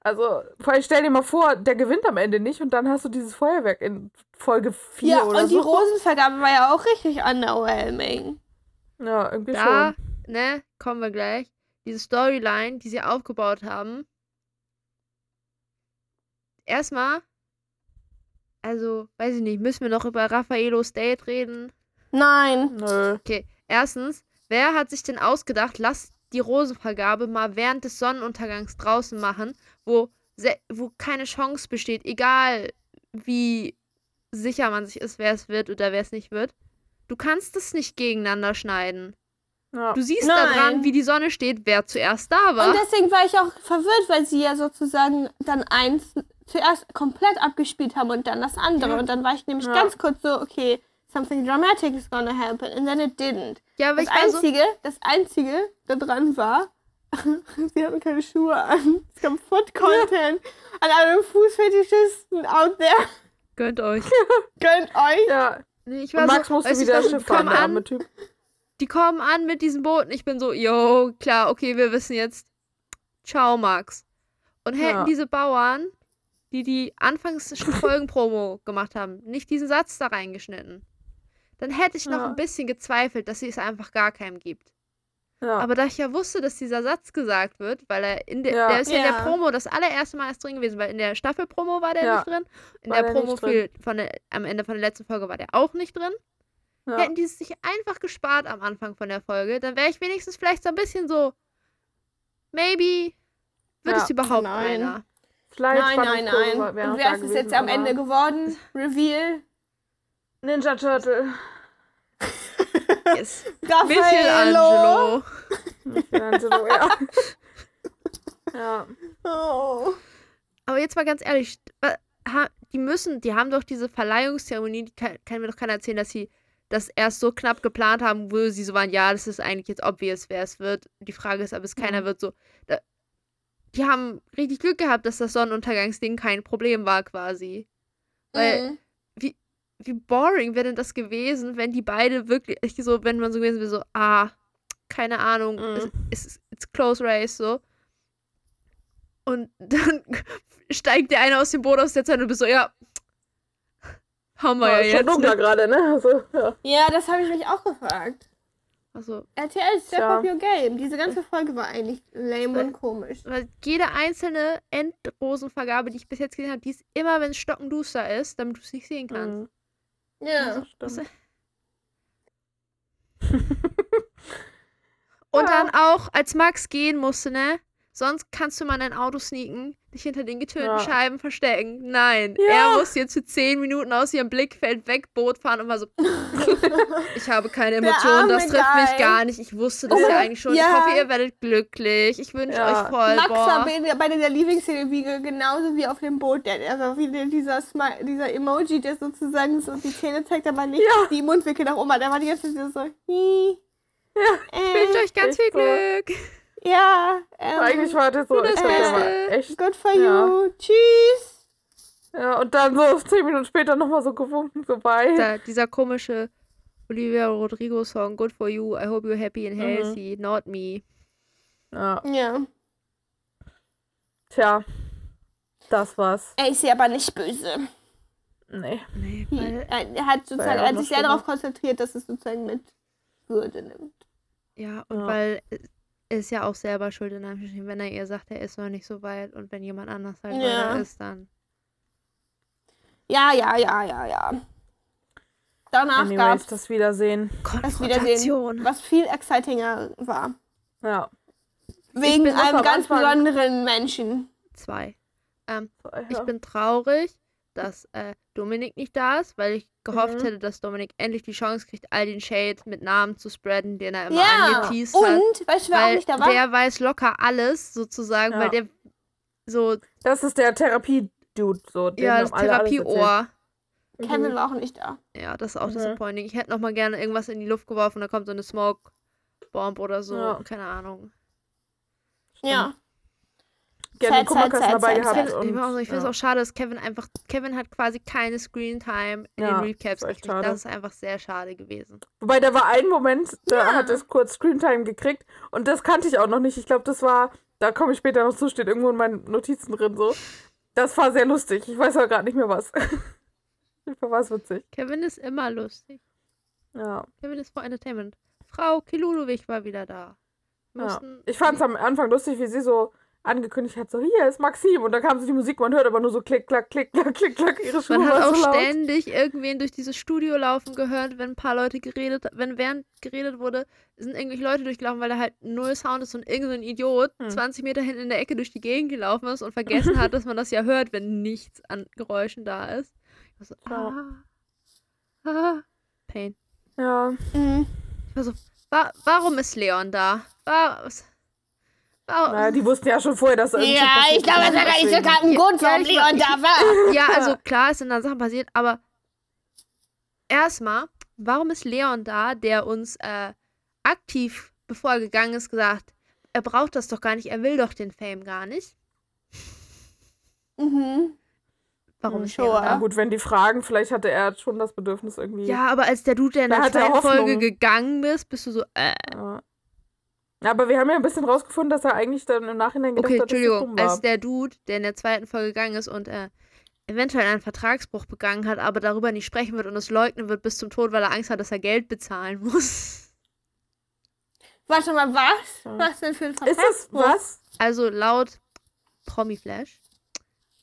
Also, vor allem stell dir mal vor, der gewinnt am Ende nicht und dann hast du dieses Feuerwerk in Folge 4 Ja, oder und die so. Rosenvergabe war ja auch richtig underwhelming. Ja, irgendwie Da, schon. ne, kommen wir gleich. Diese Storyline, die sie aufgebaut haben. Erstmal, also, weiß ich nicht, müssen wir noch über Raffaelos Date reden? Nein. Nö. Okay, erstens, wer hat sich denn ausgedacht, lass die Rosenvergabe mal während des Sonnenuntergangs draußen machen, wo, wo keine Chance besteht, egal wie sicher man sich ist, wer es wird oder wer es nicht wird. Du kannst es nicht gegeneinander schneiden. Ja. Du siehst Nein. daran, wie die Sonne steht, wer zuerst da war. Und deswegen war ich auch verwirrt, weil sie ja sozusagen dann eins zuerst komplett abgespielt haben und dann das andere. Ja. Und dann war ich nämlich Ja. ganz kurz so, okay, something dramatic is gonna happen. And then it didn't. ja, aber Das war so, Einzige, das Einzige da dran war, sie hatten keine Schuhe an. Es gab Foot-Content an einem Fußfetischisten out there. gönnt euch. Gönnt euch. ja. Nee, ich war Max so, musste wieder Schiff die fahren, kommen der an, arme Typ. die kommen an mit diesem Boot und ich bin so, yo, klar, okay, wir wissen jetzt. Ciao, Max. Und hätten Ja. diese Bauern, die die anfangs Folgenpromo gemacht haben, nicht diesen Satz da reingeschnitten, dann hätte ich noch Ja. ein bisschen gezweifelt, dass sie es einfach gar keinem gibt. Ja. Aber da ich ja wusste, dass dieser Satz gesagt wird, weil er in der, Ja. der ist ja in der. Promo das allererste Mal erst drin gewesen, weil in der Staffelpromo war der Ja. nicht drin, in War der der Promo für, von der, am Ende von der letzten Folge war der auch nicht drin. ja. Hätten die es sich einfach gespart am Anfang von der Folge, dann wäre ich wenigstens vielleicht so ein bisschen so, maybe wird Ja. es überhaupt Nein. einer. Vielleicht Nein, nein, nein. Und wer ist es jetzt am Ende geworden? Reveal. Ninja Turtle. Yes. Raffaello. Michelangelo. Michelangelo, ja. ja. Oh. Aber jetzt mal ganz ehrlich, die müssen, die haben doch diese Verleihungszeremonie, die kann, kann mir doch keiner erzählen, dass sie das erst so knapp geplant haben, wo sie so waren, ja, das ist eigentlich jetzt obvious, wer es wird. Die Frage ist, ob es keiner Mhm. wird so. Da, die haben richtig Glück gehabt, dass das Sonnenuntergangsding kein Problem war quasi. Weil Mhm. Wie boring wäre denn das gewesen, wenn die beide wirklich, ich so, wenn man so gewesen wäre, so, ah, keine Ahnung, Mhm. es ist it's close race, so. Und dann steigt der eine aus dem Boot aus der Zeit und du bist so, ja, haben wir Ja, ja, ist schon jetzt. dunkler Ne? gerade, ne? Also, ja. Ja, das habe ich mich auch gefragt. Also, RTL, step Tja. up your game. Diese ganze Folge war eigentlich lame Weil- und komisch. weil jede einzelne Endrosenvergabe, die ich bis jetzt gesehen habe, die ist immer, wenn es stockenduster ist, damit du es nicht sehen kannst. Mhm. Ja. Also, Und Ja. dann auch, als Max gehen musste, ne? Sonst kannst du mal in ein Auto sneaken, dich hinter den getönten Ja. Scheiben verstecken. Nein, Ja. er muss jetzt für 10 Minuten aus ihrem Blickfeld weg Boot fahren und war so. ich habe keine Emotionen, das trifft mich Guy. gar nicht. Ich wusste das Oh, ja eigentlich schon. Ich ja. hoffe, ihr werdet glücklich. Ich wünsche Ja. euch voll. Max war Boah. bei, bei der Lieblingsszene wie genauso wie auf dem Boot. Also wie dieser, Smi- dieser Emoji, der sozusagen so die Zähne zeigt, aber nicht Ja. die Mundwinkel nach oben hat. Der war die ganze Zeit so. Hi. Ich wünsche Äh, euch ganz viel so. Ja. Ähm, Eigentlich war das so, das ich Beste. war echt. Good for Ja. you. Tschüss. Ja, und dann so zehn Minuten später nochmal so gewunken vorbei. Da, dieser komische Olivia Rodrigo Song, Good for You, I hope you're happy and Mhm. healthy, not me. Ja, Ja. tja. Das war's. Er ist ja aber nicht böse. Nee. Nee, Hm. weil, Er hat sozusagen ja er hat sich sehr darauf konzentriert, dass es sozusagen mit Würde nimmt. ja, und Ja. weil er ist ja auch selber schuld in Anführungsstrichen, wenn er ihr sagt, er ist noch nicht so weit und wenn jemand anders halt Ja. weiter ist, dann. Ja, ja, ja, ja, ja. Danach Anyways, gab's das Wiedersehen. das Wiedersehen, was viel excitinger war. Ja. Wegen einem ganz Anfang- besonderen Menschen. Zwei. Ähm, ich bin traurig, dass äh, Dominik nicht da ist, weil ich gehofft Mhm. hätte, dass Dominik endlich die Chance kriegt, all den Shade mit Namen zu spreaden, den er immer Ja, angeteased hat. und, weißt du, wer auch Weil nicht da war? der weiß locker alles, sozusagen, Ja. weil der so, Das ist der Therapie-Dude. So, ja, das. Therapieohr. Kevin Mhm. war auch nicht da. Ja, das ist auch Mhm. disappointing. Ich hätte noch mal gerne irgendwas in die Luft geworfen, da kommt so eine Smoke Bomb oder so, Ja. keine Ahnung. Ja. Gerne Sad, Kummerkasten sad, dabei sad, gehabt. Ich, Und, finde ich es ja. auch schade, dass Kevin einfach, Kevin hat quasi keine Screentime in Ja, den Recaps echt gekriegt. schade. Das ist einfach sehr schade gewesen. Wobei, da war ein Moment, da Ja. hat es kurz Screentime gekriegt und das kannte ich auch noch nicht. Ich glaube, das war, da komme ich später noch zu, steht irgendwo in meinen Notizen drin so. Das war sehr lustig. Ich weiß aber gerade nicht mehr was. Ich war was witzig. Kevin ist immer lustig. Ja. Kevin ist for Entertainment. Frau Kilulowich war wieder da. Ja. Ich fand es am Anfang lustig, wie sie so angekündigt hat, so hier ist Maxim und dann kam so die Musik, man hört aber nur so klick, klack, klick, klack, klick, klack, ihre Schuhe Man hat auch so ständig irgendwen durch dieses Studio laufen gehört, wenn ein paar Leute geredet, wenn während geredet wurde, sind irgendwelche Leute durchgelaufen, weil da halt null Sound ist und irgendein so Idiot Hm. 20 Meter hinten in der Ecke durch die Gegend gelaufen ist und vergessen hat, dass man das ja hört, wenn nichts an Geräuschen da ist. Ich war so, ah, ah, Pain. Ja. Mhm. Ich war so, wa warum ist Leon da? Wa was, warum? Naja, die wussten ja schon vorher, dass da irgendwas Ja, ich glaube, es ist, war gar nicht so gerade ein Grund, Ja, warum war- Leon da war. Ja, also klar, es sind dann Sachen passiert, aber erstmal, warum ist Leon da, der uns äh, aktiv, bevor er gegangen ist, gesagt, er braucht das doch gar nicht, er will doch den Fame gar nicht. Mhm. Warum Hm, ist sure. Leon Na da? gut, wenn die fragen, vielleicht hatte er schon das Bedürfnis irgendwie. Ja, aber als der Dude, der in Da der er Folge gegangen bist, bist du so, äh, Ja. Aber wir haben ja ein bisschen rausgefunden, dass er eigentlich dann im Nachhinein gedacht okay, hat, dass das Entschuldigung, dumm war. als der Dude, der in der zweiten Folge gegangen ist und äh, eventuell einen Vertragsbruch begangen hat, aber darüber nicht sprechen wird und es leugnen wird bis zum Tod, weil er Angst hat, dass er Geld bezahlen muss. Warte mal, was? Ja. Was denn für ein Ist das Vertragsbruch? was? Also laut Promiflash.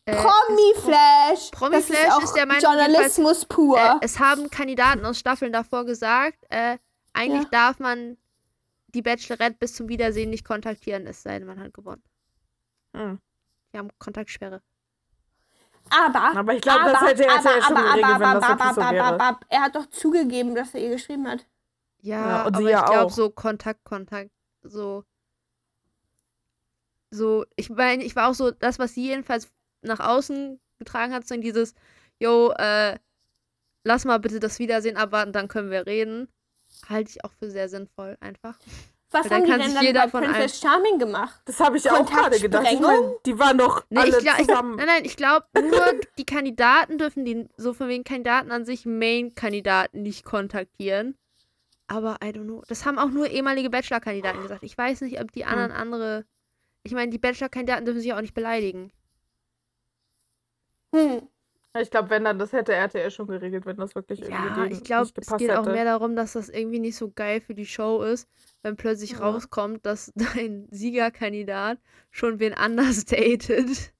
Äh, Promi-Flash. Promi-Flash ist, ist der Meinung, Journalismus pur. äh, es haben Kandidaten aus Staffeln davor gesagt, äh, eigentlich Ja. darf man die Bachelorette bis zum Wiedersehen nicht kontaktieren, es sei denn, man hat gewonnen. Hm. Die haben Kontaktsperre. aber, Aber ich glaube, das hätte er aber, ja schon aber, geregelt, aber, wenn das aber, wirklich so aber, wäre. aber, aber, er hat doch zugegeben, dass er ihr geschrieben hat. Ja, Ja, und aber sie ich glaube, so Kontakt, Kontakt, so. So, ich meine, ich war auch so, das, was sie jedenfalls nach außen getragen hat, so in dieses, yo, äh, lass mal bitte das Wiedersehen abwarten, dann können wir reden. Halte ich auch für sehr sinnvoll, einfach. Was haben die denn dann jeder bei Princess Charming gemacht? Das habe ich auch gerade gedacht. Ich mein, die waren doch Nee, alle ich glaub, ich, zusammen. nein, nein, ich glaube, nur die Kandidaten dürfen die, so von wegen Kandidaten an sich, Main-Kandidaten nicht kontaktieren. Aber I don't know. Das haben auch nur ehemalige Bachelor-Kandidaten gesagt. Ich weiß nicht, ob die Hm. anderen andere. Ich meine, die Bachelor-Kandidaten dürfen sich auch nicht beleidigen. Hm. Ich glaube, wenn dann, das hätte RTL schon geregelt, wenn das wirklich irgendwie Ja, denen ich glaube, es geht auch mehr darum, dass das irgendwie nicht so geil für die Show ist, wenn plötzlich Ja. rauskommt, dass dein Siegerkandidat schon wen anders datet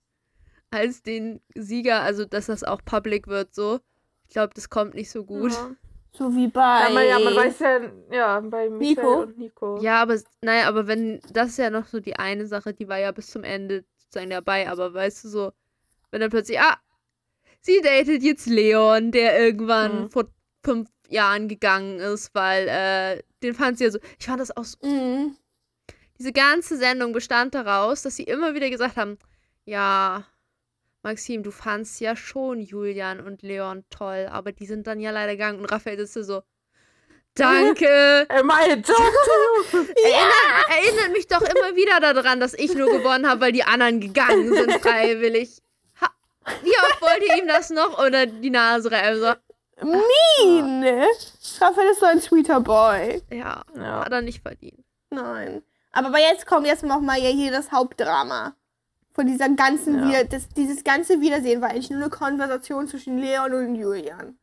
als den Sieger, also dass das auch public wird so. Ich glaube, das kommt nicht so gut. Ja. So wie bei. Ja, man, ja, man weiß ja, ja, bei Michael Nico? und Nico. Ja, aber naja, aber wenn, das ist ja noch so die eine Sache, die war ja bis zum Ende sozusagen dabei, aber weißt du so, wenn dann plötzlich, ah, sie datet jetzt Leon, der irgendwann Mhm. vor fünf Jahren gegangen ist, weil, äh, den fand sie ja so, ich fand das auch so, Mhm. diese ganze Sendung bestand daraus, dass sie immer wieder gesagt haben, ja, Maxim, du fandst ja schon Julian und Leon toll, aber die sind dann ja leider gegangen und Raphael ist so, danke. Am I? Erinnert, erinnert mich doch immer wieder daran, dass ich nur gewonnen habe, weil die anderen gegangen sind freiwillig. Wie oft wollt ihr ihm das noch oder die Nase reiben? So, Mean! Raphael ist so ein sweeter Boy. ja, Ja. hat er nicht verdient. Nein. Aber, jetzt kommt jetzt noch mal ja hier das Hauptdrama. Von dieser ganzen Ja. Wieder das, dieses ganze Wiedersehen war eigentlich nur eine Konversation zwischen Leon und Julian.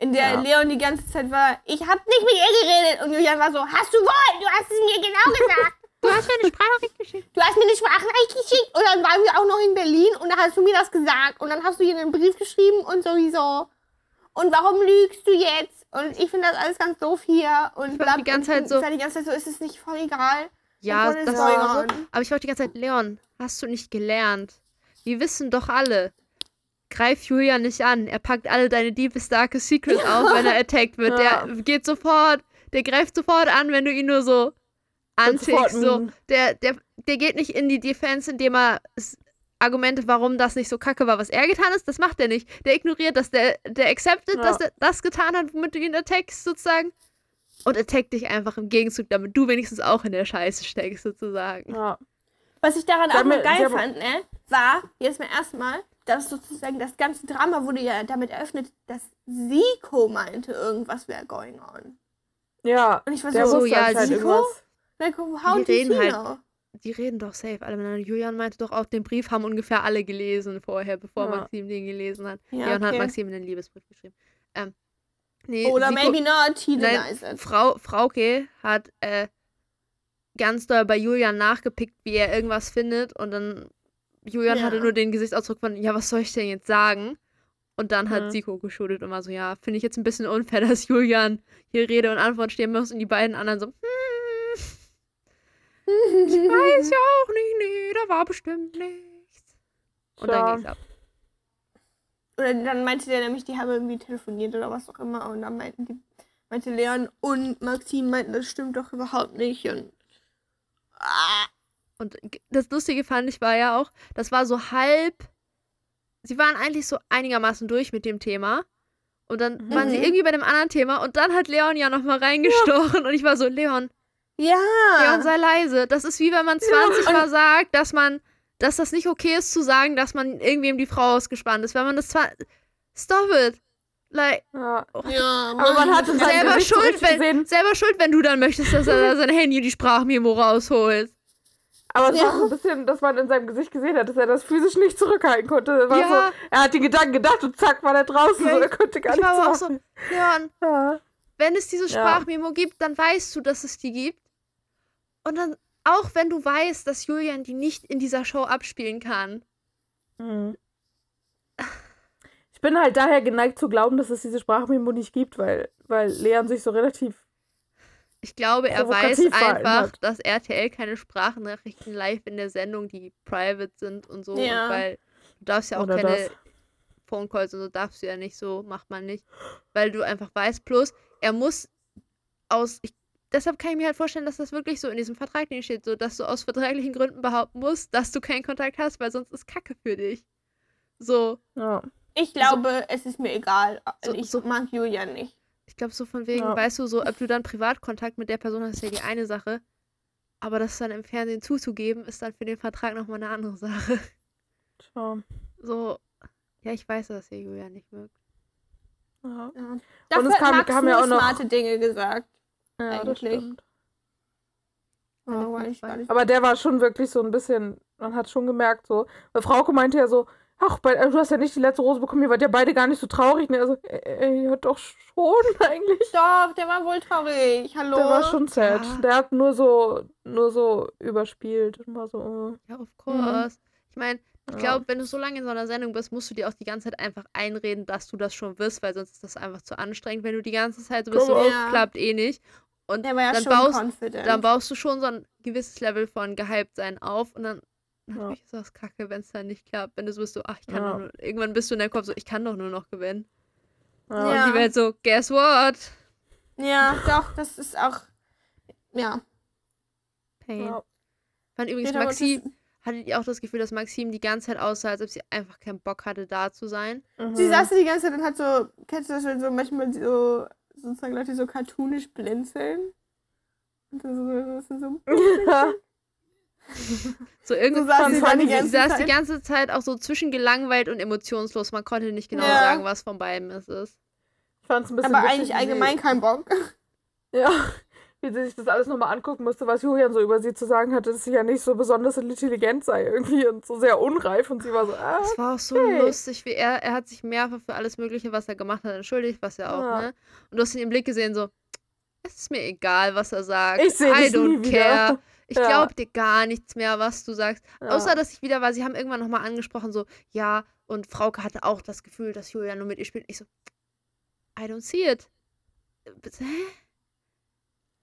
In der Ja. Leon die ganze Zeit war, ich hab nicht mit ihr geredet. Und Julian war so, hast du wohl, du hast es mir genau gesagt. Du hast mir eine Sprachnachricht geschickt. Du hast mir eine Sprachnachricht geschickt und dann waren wir auch noch in Berlin und dann hast du mir das gesagt und dann hast du hier einen Brief geschrieben und sowieso. Und warum lügst du jetzt? Und ich finde das alles ganz doof hier und war die ganze Zeit so- sei die ganze Zeit so, ist es nicht voll egal. Ja, das war so. Aber ich war die ganze Zeit, Leon, hast du nicht gelernt? Wir wissen doch alle. Greif Julian nicht an. Er packt alle deine deepest darkest secrets auf, wenn er attacked wird. Ja. Der geht sofort, der greift sofort an, wenn du ihn nur so Antickst. So. ein- Der, der, der geht nicht in die Defense, indem er Argumente, warum das nicht so kacke war, was er getan ist, das macht er nicht. Der ignoriert das, der, der acceptet, Ja. dass er das getan hat, womit du ihn attackst, sozusagen. Und attackt dich einfach im Gegenzug, damit du wenigstens auch in der Scheiße steckst, sozusagen. Ja. Was ich daran auch ja- geil fand, ne, war jetzt Mal, dass sozusagen das ganze Drama wurde ja damit eröffnet, dass Siko meinte, irgendwas wäre going on. ja, Und ich war der so, wusste ja, anscheinend Nico? irgendwas. Like, how Die reden halt- know? Die reden doch safe alle miteinander. Julian meinte doch auch, den Brief haben ungefähr alle gelesen vorher, bevor Ja. Maxim den gelesen hat. Ja, Leon hat okay. Maxim einen Liebesbrief geschrieben. Ähm, nee, Oder Siko- maybe not, he Nein, denies it. Frau, Frauke hat äh, ganz doll bei Julian nachgepickt, wie er irgendwas findet und dann Julian Ja. hatte nur den Gesichtsausdruck von, ja, was soll ich denn jetzt sagen? Und dann hat Mhm. Siko geschuldet und war so, ja, finde ich jetzt ein bisschen unfair, dass Julian hier Rede und Antwort stehen muss und die beiden anderen so, hm, weiß ja auch nicht, nee, da war bestimmt nichts. Und Tja. dann ging's ab. Oder dann meinte der nämlich, die haben irgendwie telefoniert oder was auch immer. Und dann meinten die, meinte Leon und Maxim meinten, das stimmt doch überhaupt nicht. Und ah, Und das Lustige fand ich war ja auch, das war so halb. Sie waren eigentlich so einigermaßen durch mit dem Thema. Und dann waren sie Mhm. irgendwie bei dem anderen Thema und dann hat Leon ja nochmal reingestochen und ich war so, Leon, ja. Leon, sei leise. Das ist wie wenn man 20 Mal sagt, dass man, dass das nicht okay ist zu sagen, dass man irgendwem die Frau ausgespannt ist. Wenn man das zwar. Stop it. Like, Ja. ja, Aber man hat in seinem selber Gesicht schuld, wenn, gesehen. selber schuld, wenn du dann möchtest, dass er sein Handy und die Sprachmemo rausholt. Aber es Ja. war so ein bisschen, dass man in seinem Gesicht gesehen hat, dass er das physisch nicht zurückhalten konnte. War Ja. so, er hat die Gedanken gedacht und zack, war er draußen. Ja, so, er konnte gar Ich war nichts auch so, machen. Leon, Ja. wenn es diese Ja. Sprachmemo gibt, dann weißt du, dass es die gibt. Und dann, auch wenn du weißt, dass Julian die nicht in dieser Show abspielen kann. Mhm. Ich bin halt daher geneigt zu glauben, dass es diese Sprachmemo nicht gibt, weil, weil Leon sich so relativ. Ich glaube, er weiß einfach, hat. dass RTL keine Sprachnachrichten live in der Sendung, die private sind und so. Ja. Und weil du darfst ja auch Oder keine das. Phone Calls und so darfst du ja nicht so, macht man nicht. Weil du einfach weißt, plus er muss aus. Ich, deshalb kann ich mir halt vorstellen, dass das wirklich so in diesem Vertrag drin steht, so dass du aus vertraglichen Gründen behaupten musst, dass du keinen Kontakt hast, weil sonst ist Kacke für dich. So. Ja. Ich glaube, es ist mir egal. So- ich so- mag Julian nicht. Ich glaube, so von wegen, Ja. weißt du, so, ob du dann Privatkontakt mit der Person hast, ist ja die eine Sache. Aber das dann im Fernsehen zuzugeben, ist dann für den Vertrag nochmal eine andere Sache. Tja. So, ja, ich weiß, dass ihr Julia nicht mögt. Ja. Ja. Und Dafür es kam- Max kam ja auch noch- smarte Dinge gesagt. Ja, das Eigentlich. stimmt. Oh, weiß. Aber der war schon wirklich so ein bisschen, man hat schon gemerkt, so, weil Frauke meinte ja so, ach, bei, du hast ja nicht die letzte Rose bekommen, ihr wart ja beide gar nicht so traurig. Ne? Also, äh, ja, doch schon eigentlich. Doch, der war wohl traurig. Hallo. Der war schon sad. Ja. Der hat nur so, nur so überspielt und war so, äh. Ja, of course. Ich meine, Ich glaube, wenn du so lange in so einer Sendung bist, musst du dir auch die ganze Zeit einfach einreden, dass du das schon wirst, weil sonst ist das einfach zu anstrengend, wenn du die ganze Zeit so bist, so, Ja. klappt eh nicht. Und Der war ja dann, schon baust, confident. dann baust du schon so ein gewisses Level von Gehyptsein auf und dann Ja. natürlich ist das kacke, wenn es dann nicht klappt. Wenn du so bist, so, ach, ich kann Ja. doch nur, irgendwann bist du in deinem Kopf so, ich kann doch nur noch gewinnen. Ja. Ja. Und die Welt so, guess what? ja, doch, das ist auch. Ja. Pain. Ja. Fand übrigens Jeder Maxim, hattet ihr auch das Gefühl, dass Maxim die ganze Zeit aussah, als ob sie einfach keinen Bock hatte, da zu sein? Mhm. Sie saß die ganze Zeit und hat so, kennst du das, wenn so manchmal so, sozusagen Leute so cartoonisch blinzeln? Und so, so, so, so, Ja. So irgendwie so saß dann die ganze saß die Zeit. ganze Zeit auch so zwischen gelangweilt und emotionslos. Man konnte nicht genau Ja. sagen, was von beiden es ist. Ich fand es ein bisschen Aber eigentlich allgemein kein Bock. Ja, wie sie sich das alles nochmal angucken musste, was Julian so über sie zu sagen hatte, dass sie ja nicht so besonders intelligent sei irgendwie und so sehr unreif und sie war so, ah, Es war auch so Okay. lustig, wie er, er hat sich mehrfach für alles Mögliche, was er gemacht hat, entschuldigt, was er auch, Ja. ne? Und du hast in ihrem Blick gesehen, so, es ist mir egal, was er sagt. Ich seh I don't nie care. wieder. Ich Ja. glaub dir gar nichts mehr, was du sagst. Ja. Außer, dass ich wieder war, sie haben irgendwann nochmal angesprochen, so, ja, und Frauke hatte auch das Gefühl, dass Julia nur mit ihr spielt. Ich so, I don't see it. Hä?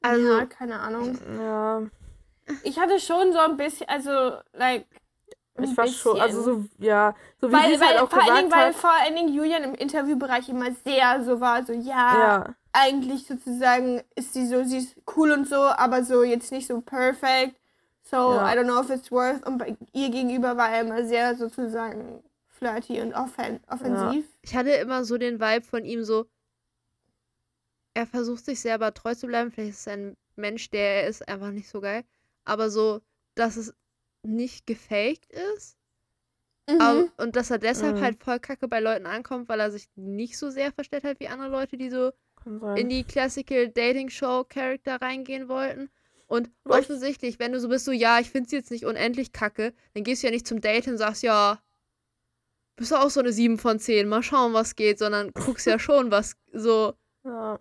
Also, ja, keine Ahnung. ja, Ich hatte schon so ein bisschen, also, like. ein ich war schon, also bisschen. so, ja, so wie Weil, sie es weil, halt auch vor allen gesagt Dingen, weil hat. vor allen Dingen Julian im Interviewbereich immer sehr so war, so, ja, Ja, eigentlich sozusagen ist sie so, sie ist cool und so, aber so jetzt nicht so perfect. So, Ja. I don't know if it's worth. Und bei ihr gegenüber war er immer sehr sozusagen flirty und offen offensiv. ich hatte immer so den Vibe von ihm so, er versucht sich selber treu zu bleiben. Vielleicht ist er ein Mensch, der er ist, einfach nicht so geil. Aber so, dass es nicht gefaked ist. Mhm. Aber, und dass er deshalb Mhm. halt voll kacke bei Leuten ankommt, weil er sich nicht so sehr verstellt hat wie andere Leute, die so in die Classical Dating Show Charakter reingehen wollten. Und ich- offensichtlich, wenn du so bist, so, ja, ich find's jetzt nicht unendlich kacke, dann gehst du ja nicht zum Date und sagst, ja, bist du auch so eine 7 von 10, mal schauen, was geht, sondern guckst ja schon, was so, Ja.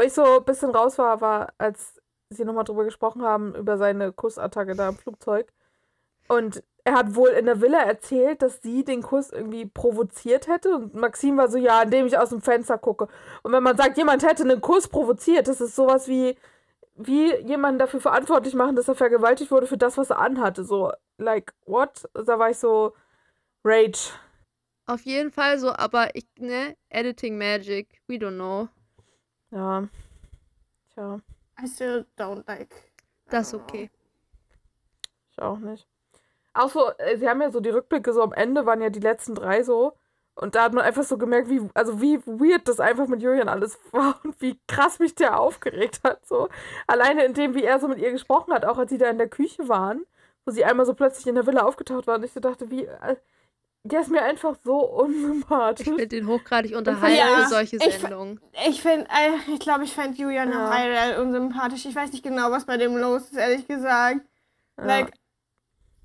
Wo ich so ein bisschen raus war, war, als sie nochmal drüber gesprochen haben, über seine Kussattacke da im Flugzeug. Und er hat wohl in der Villa erzählt, dass sie den Kuss irgendwie provoziert hätte. Und Maxim war so, ja, indem ich aus dem Fenster gucke. Und wenn man sagt, jemand hätte einen Kuss provoziert, das ist sowas wie, wie jemanden dafür verantwortlich machen, dass er vergewaltigt wurde für das, was er anhatte. So, like, what? Da war ich so, Rage. auf jeden Fall so, aber ich, ne, Editing Magic, we don't know. Ja. Tja, I still don't like. Das ist okay. ich auch nicht. Auch so, äh, sie haben ja so die Rückblicke so am Ende, waren ja die letzten drei so. Und da hat man einfach so gemerkt, wie, also wie weird das einfach mit Julian alles war und wie krass mich der aufgeregt hat. So. Alleine in dem, wie er so mit ihr gesprochen hat, auch als sie da in der Küche waren, wo sie einmal so plötzlich in der Villa aufgetaucht war und ich so dachte, wie. Der ist mir einfach so Ich unsympathisch. finde den hochgradig unterhalten Ja, für solche ich- Sendungen. Ich finde, äh, ich glaube, ich fand Julian Ja. generell unsympathisch. Ich weiß nicht genau, was bei dem los ist, ehrlich gesagt. Ja. Like,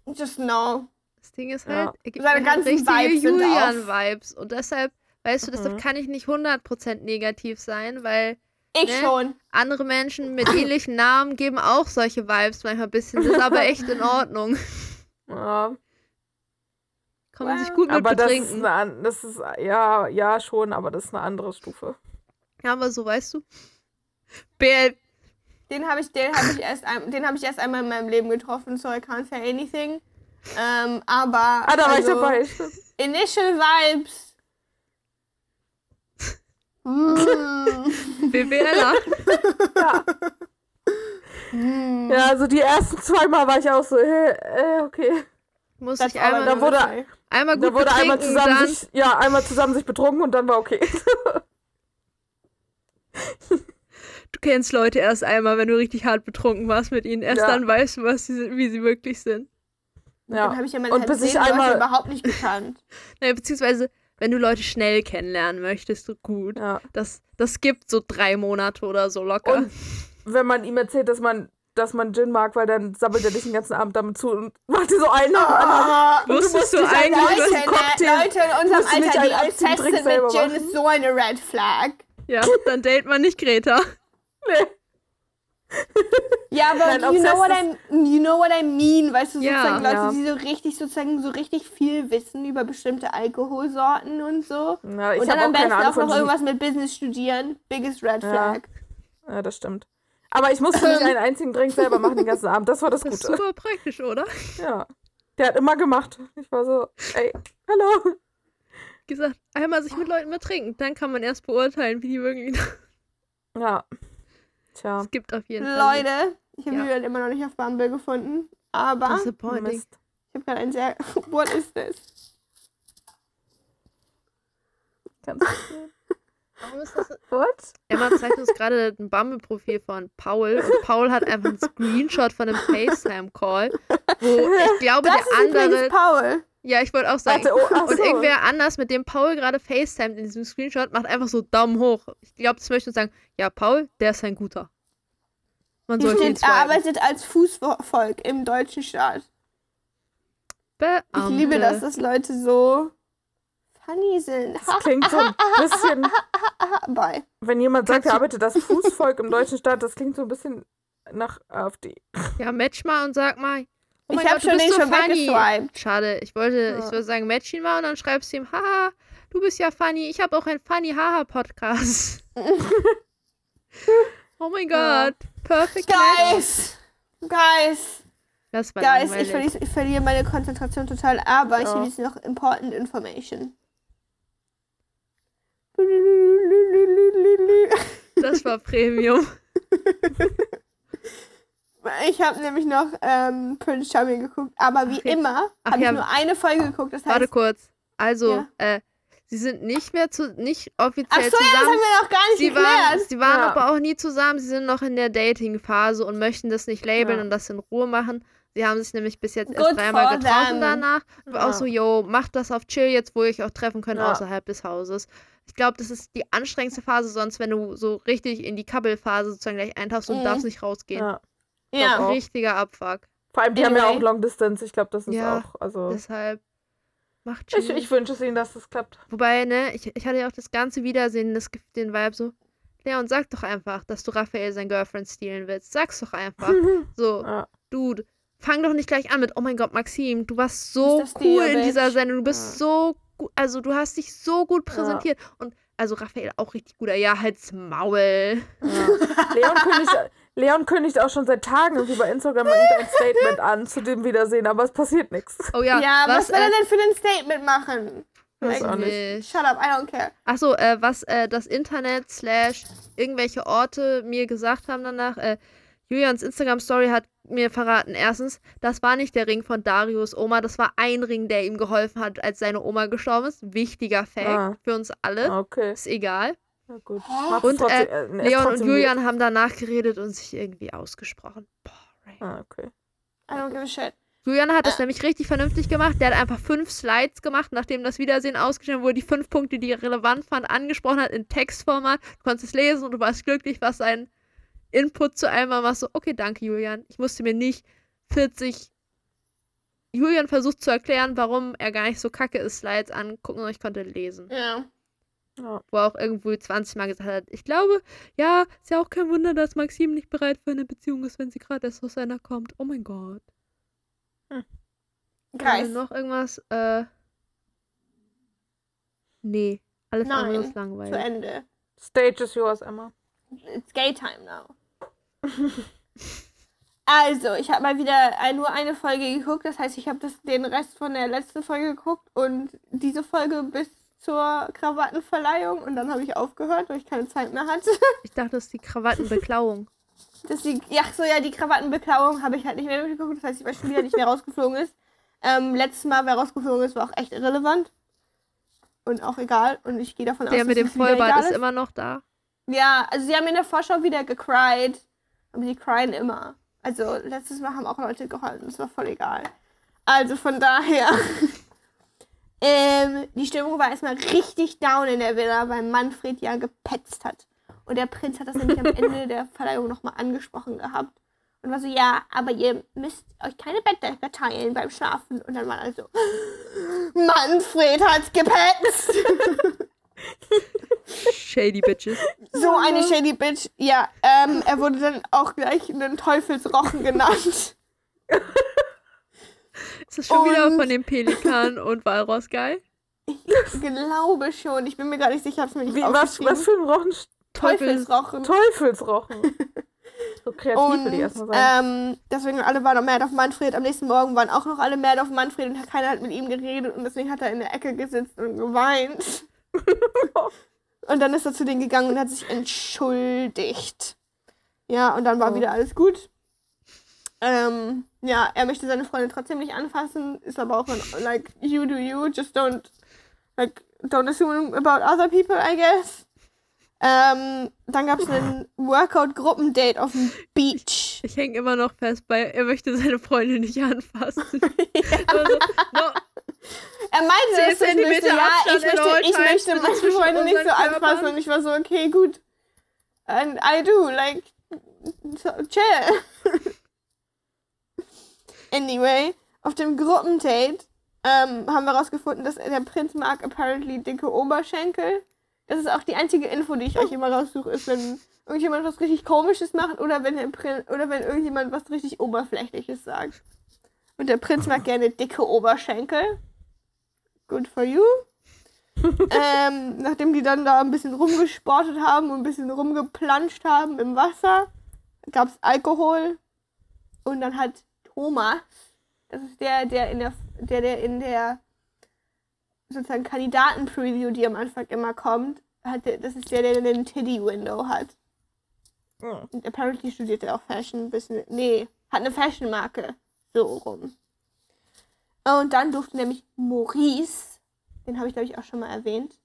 just no. Das Ding ist Ja. halt, er gibt Seine halt ganzen richtige Vibes sind Julian-Vibes. Und deshalb, weißt du, deshalb Mhm. kann ich nicht 100% negativ sein, weil Ich Ne? schon. andere Menschen mit ähnlichen Namen geben auch solche Vibes manchmal ein bisschen. Das ist aber echt in Ordnung. Ja, Kann man sich gut mit aber das ist, betrinken. eine, das ist, ja, ja, schon, aber das ist eine andere Stufe. Ja, aber so, weißt du. BL, Den habe ich, den habe ich erst, den habe ich erst einmal in meinem Leben getroffen, so I can't say anything. Ähm, aber Ah, da war ich also, dabei. stimmt. Initial Vibes. mm. BWLer. Mm. Ja, also die ersten zweimal war ich auch so, äh, äh okay. Muss That's ich einmal, da wurde- einmal Da gut wurde einmal zusammen dann sich, ja, einmal zusammen sich betrunken und dann war okay. Du kennst Leute erst einmal, wenn du richtig hart betrunken warst mit ihnen. Erst Ja. dann weißt du, was sie, sind- wie sie wirklich sind. Dann Ja. habe ich ja meine Und bis ich Leute einmal- überhaupt nicht gekannt. Naja, beziehungsweise, wenn du Leute schnell kennenlernen möchtest, gut. Ja. Das, das gibt so drei Monate oder so locker. Und wenn man ihm erzählt, dass man, dass man Gin mag, weil dann sammelt er dich den ganzen Abend damit zu und macht dir so einen nach dem anderen. Ah, Und du Wusstest musst du nicht einen eigentlich, Leute, ne, Cocktail- Leute in unserem du Alter, die einen selber mit Gin, machen. ist so eine Red Flag. ja, dann date man nicht Greta. Nee. Ja, aber Nein, you, know what I, you know what I mean, weißt du, Ja. sozusagen Leute, Ja. die so richtig, sozusagen so richtig viel wissen über bestimmte Alkoholsorten und so. Ja, ich und dann habe am auch besten auch noch irgendwas mit Business studieren. Biggest Red Ja. Flag. Ja, das stimmt. Aber ich musste nicht einen einzigen Drink selber machen den ganzen Abend. Das war das Das ist Gute. super praktisch, oder? Ja. Der hat immer gemacht. Ich war so, ey, hallo. Gesagt, einmal sich mit Leuten betrinken, dann kann man erst beurteilen, wie die wirklich. Ja. Tja. Es gibt auf jeden Fall. Leute, ich habe Ja. Julian immer noch nicht auf Bumble gefunden. Aber Disappointing. Mist. ich habe gerade ein sehr. What is this? Kannst du- Warum ist das? What? Emma zeigt uns gerade ein Bumble-Profil von Paul und Paul hat einfach einen Screenshot von einem FaceTime-Call, wo ich glaube, Das der ist andere. Paul. Ja, ich wollte auch sagen. Warte, oh, Und so. irgendwer anders, mit dem Paul gerade FaceTimet in diesem Screenshot, macht einfach so Daumen hoch. Ich glaube, das möchte uns sagen, ja, Paul, der ist ein guter. Man sollte ihn er arbeitet als Fußvolk im deutschen Staat. Ich liebe das, dass Leute so funny sind. Das klingt so ein bisschen, Bye. wenn jemand sagt, er arbeitet das Fußvolk im deutschen Staat, das klingt so ein bisschen nach AfD. Ja, match mal und sag mal. Oh Ich mein hab Gott, du schon bist den so schon funny. weggeswiped. Schade, ich wollte, Ja. ich würde sagen, match ihn mal und dann schreibst du ihm, haha, du bist ja funny, ich habe auch einen funny haha Podcast. oh mein Ja. Gott, perfect match. Guys! Guys! Das war Guys, ich verliere, ich verliere meine Konzentration total, aber ich Ja. habe jetzt noch important information. Das war Premium. Ich habe nämlich noch ähm, Prince Charming geguckt, aber wie Ach, jetzt- immer ach habe ja. ich nur eine Folge geguckt. Das Warte heißt, kurz. Also, Ja. äh, sie sind nicht mehr zu, nicht ach offiziell so, ja, das haben zusammen. wir noch gar nicht sie waren, geklärt. sie waren Ja. aber auch nie zusammen. Sie sind noch in der Dating-Phase und möchten das nicht labeln Ja. und das in Ruhe machen. Sie haben sich nämlich bis jetzt Good erst dreimal getroffen them. danach. Und war Ja. auch so, yo, macht das auf Chill jetzt, wo ihr euch auch treffen könnt Ja. außerhalb des Hauses. Ich glaube, das ist die anstrengendste Phase, sonst wenn du so richtig in die Couple-Phase sozusagen gleich eintauchst und Mhm. darfst nicht rausgehen. Ja. Ja. auch. Richtiger Abfuck. Vor allem, die haben ja Anyway. auch Long Distance. Ich glaube, das ist Ja, auch, also. Deshalb macht Chill. Ich, ich wünsche es ihnen, dass das klappt. Wobei, ne, ich, ich hatte ja auch das ganze Wiedersehen, das gibt den Vibe so, Leon, sag doch einfach, dass du Raphael sein Girlfriend stehlen willst. Sag's doch einfach. So, Ja. Dude, fang doch nicht gleich an mit, oh mein Gott, Maxim, du warst so cool dir, in dieser? Sendung, du bist Ja. so gut, also du hast dich so gut präsentiert. Und also Raphael auch richtig guter, ja, halt's Maul. Ja. Leon, kündigt, Leon kündigt auch schon seit Tagen irgendwie bei Instagram irgendein Statement an zu dem Wiedersehen, aber es passiert nichts. Oh ja, Ja, was, was, will er äh, denn für ein Statement machen? Weiß auch nicht. nicht. Shut up, I don't care. Achso, äh, was äh, das Internet slash irgendwelche Orte mir gesagt haben danach, äh, Julians Instagram-Story hat mir verraten, erstens, das war nicht der Ring von Darius Oma, das war ein Ring, der ihm geholfen hat, als seine Oma gestorben ist. Wichtiger Fact Ah. für uns alle. Okay. Ist egal. Na gut. Und, trotzdem, äh, äh, Leon und Julian haben danach geredet und sich irgendwie ausgesprochen. Boring. Ah, okay. I don't give a shit. Julian hat es nämlich richtig vernünftig gemacht. Der hat einfach fünf Slides gemacht, nachdem das Wiedersehen ausgestellt wurde, die fünf Punkte, die er relevant fand, angesprochen hat in Textformat. Du konntest es lesen und du warst glücklich, was sein Input zu einmal war. So, okay, danke, Julian. Ich musste mir nicht 40 Julian versucht zu erklären, warum er gar nicht so kacke ist, Slides angucken und ich konnte lesen. Ja. Ja. Wo er auch irgendwo 20 Mal gesagt hat, ich glaube, ja, ist ja auch kein Wunder, dass Maxim nicht bereit für eine Beziehung ist, wenn sie gerade erst aus einer kommt. Oh mein Gott. Guys, Äh, noch irgendwas? Äh. Nee. Alles Nein, andere ist zu langweilig. Ende. Stage is yours, Emma. It's gay time now. Also, ich habe mal wieder ein, nur eine Folge geguckt. Das heißt, ich habe den Rest von der letzten Folge geguckt und diese Folge bis zur Krawattenverleihung und dann habe ich aufgehört, weil ich keine Zeit mehr hatte. Ich dachte, das ist die Krawattenbeklauung. Das die, ja, so ja, die Krawattenbeklauung habe ich halt nicht mehr mitgeguckt. Das heißt, weil schon wieder nicht mehr rausgeflogen ist. Ähm, letztes Mal, wer rausgeflogen ist, war auch echt irrelevant. Und auch egal. Und ich gehe davon aus, Der mit dem Vollbart ist immer noch da. Ja, also sie haben in der Vorschau wieder gecried. Aber sie cryen immer. Also letztes Mal haben auch Leute geheult. Das war voll egal. Also von daher. ähm, die Stimmung war erstmal richtig down in der Villa, weil Manfred ja gepetzt hat. Und der Prinz hat das nämlich am Ende der Verleihung nochmal angesprochen gehabt. Und war so, ja, aber ihr müsst euch keine Bettdecke teilen beim Schlafen. Und dann war also, Manfred hat gepetzt. Shady Bitches. So eine shady Bitch. Ja, ähm, er wurde dann auch gleich einen Teufelsrochen genannt. Ist das schon wieder Und- von dem Pelikan und Walross geil? Ich glaube schon. Ich bin mir gar nicht sicher, hab's mir nicht Wie, was, was für ein Rochen? Teufelsrochen. Teufelsrochen. so kreativ will ich Und erstmal sein. ähm, deswegen alle waren noch mad auf Manfred. Am nächsten Morgen waren auch noch alle mad auf Manfred und keiner hat mit ihm geredet und deswegen hat er in der Ecke gesitzt und geweint. und dann ist er zu denen gegangen und hat sich entschuldigt. Ja, und dann war Oh. wieder alles gut. Ähm, ja, er möchte seine Freundin trotzdem nicht anfassen, ist aber auch ein, like, you do you, just don't, like, don't assume about other people, I guess. Ähm, dann gab es ein Workout-Gruppendate auf dem Beach. Ich hänge immer noch fest bei, er möchte seine Freundin nicht anfassen. Aber so, no, Er meinte, ist nicht so, Zentimeter ja, ich möchte, ich möchte meine Freunde nicht so Körpern. anfassen. Und ich war so, okay, gut. And I do, like, so, chill. anyway, auf dem Gruppendate ähm, haben wir rausgefunden, dass der Prinz mag apparently dicke Oberschenkel. Das ist auch die einzige Info, die ich euch immer raussuche, ist, wenn irgendjemand was richtig Komisches macht oder wenn, der Prin oder wenn irgendjemand was richtig Oberflächliches sagt. Und der Prinz mag gerne dicke Oberschenkel. Good for you. ähm, nachdem die dann da ein bisschen rumgesportet haben und ein bisschen rumgeplanscht haben im Wasser, gab es Alkohol. Und dann hat Thomas, das ist der, der in der, der, der in der sozusagen Kandidaten-Preview, die am Anfang immer kommt, hat der, das ist der, der den Titty-Window hat. Hm. Und apparently studiert er auch Fashion ein bisschen. Nee, hat eine Fashion-Marke. So rum. Und dann durfte nämlich Maurice, den habe ich glaube ich auch schon mal erwähnt,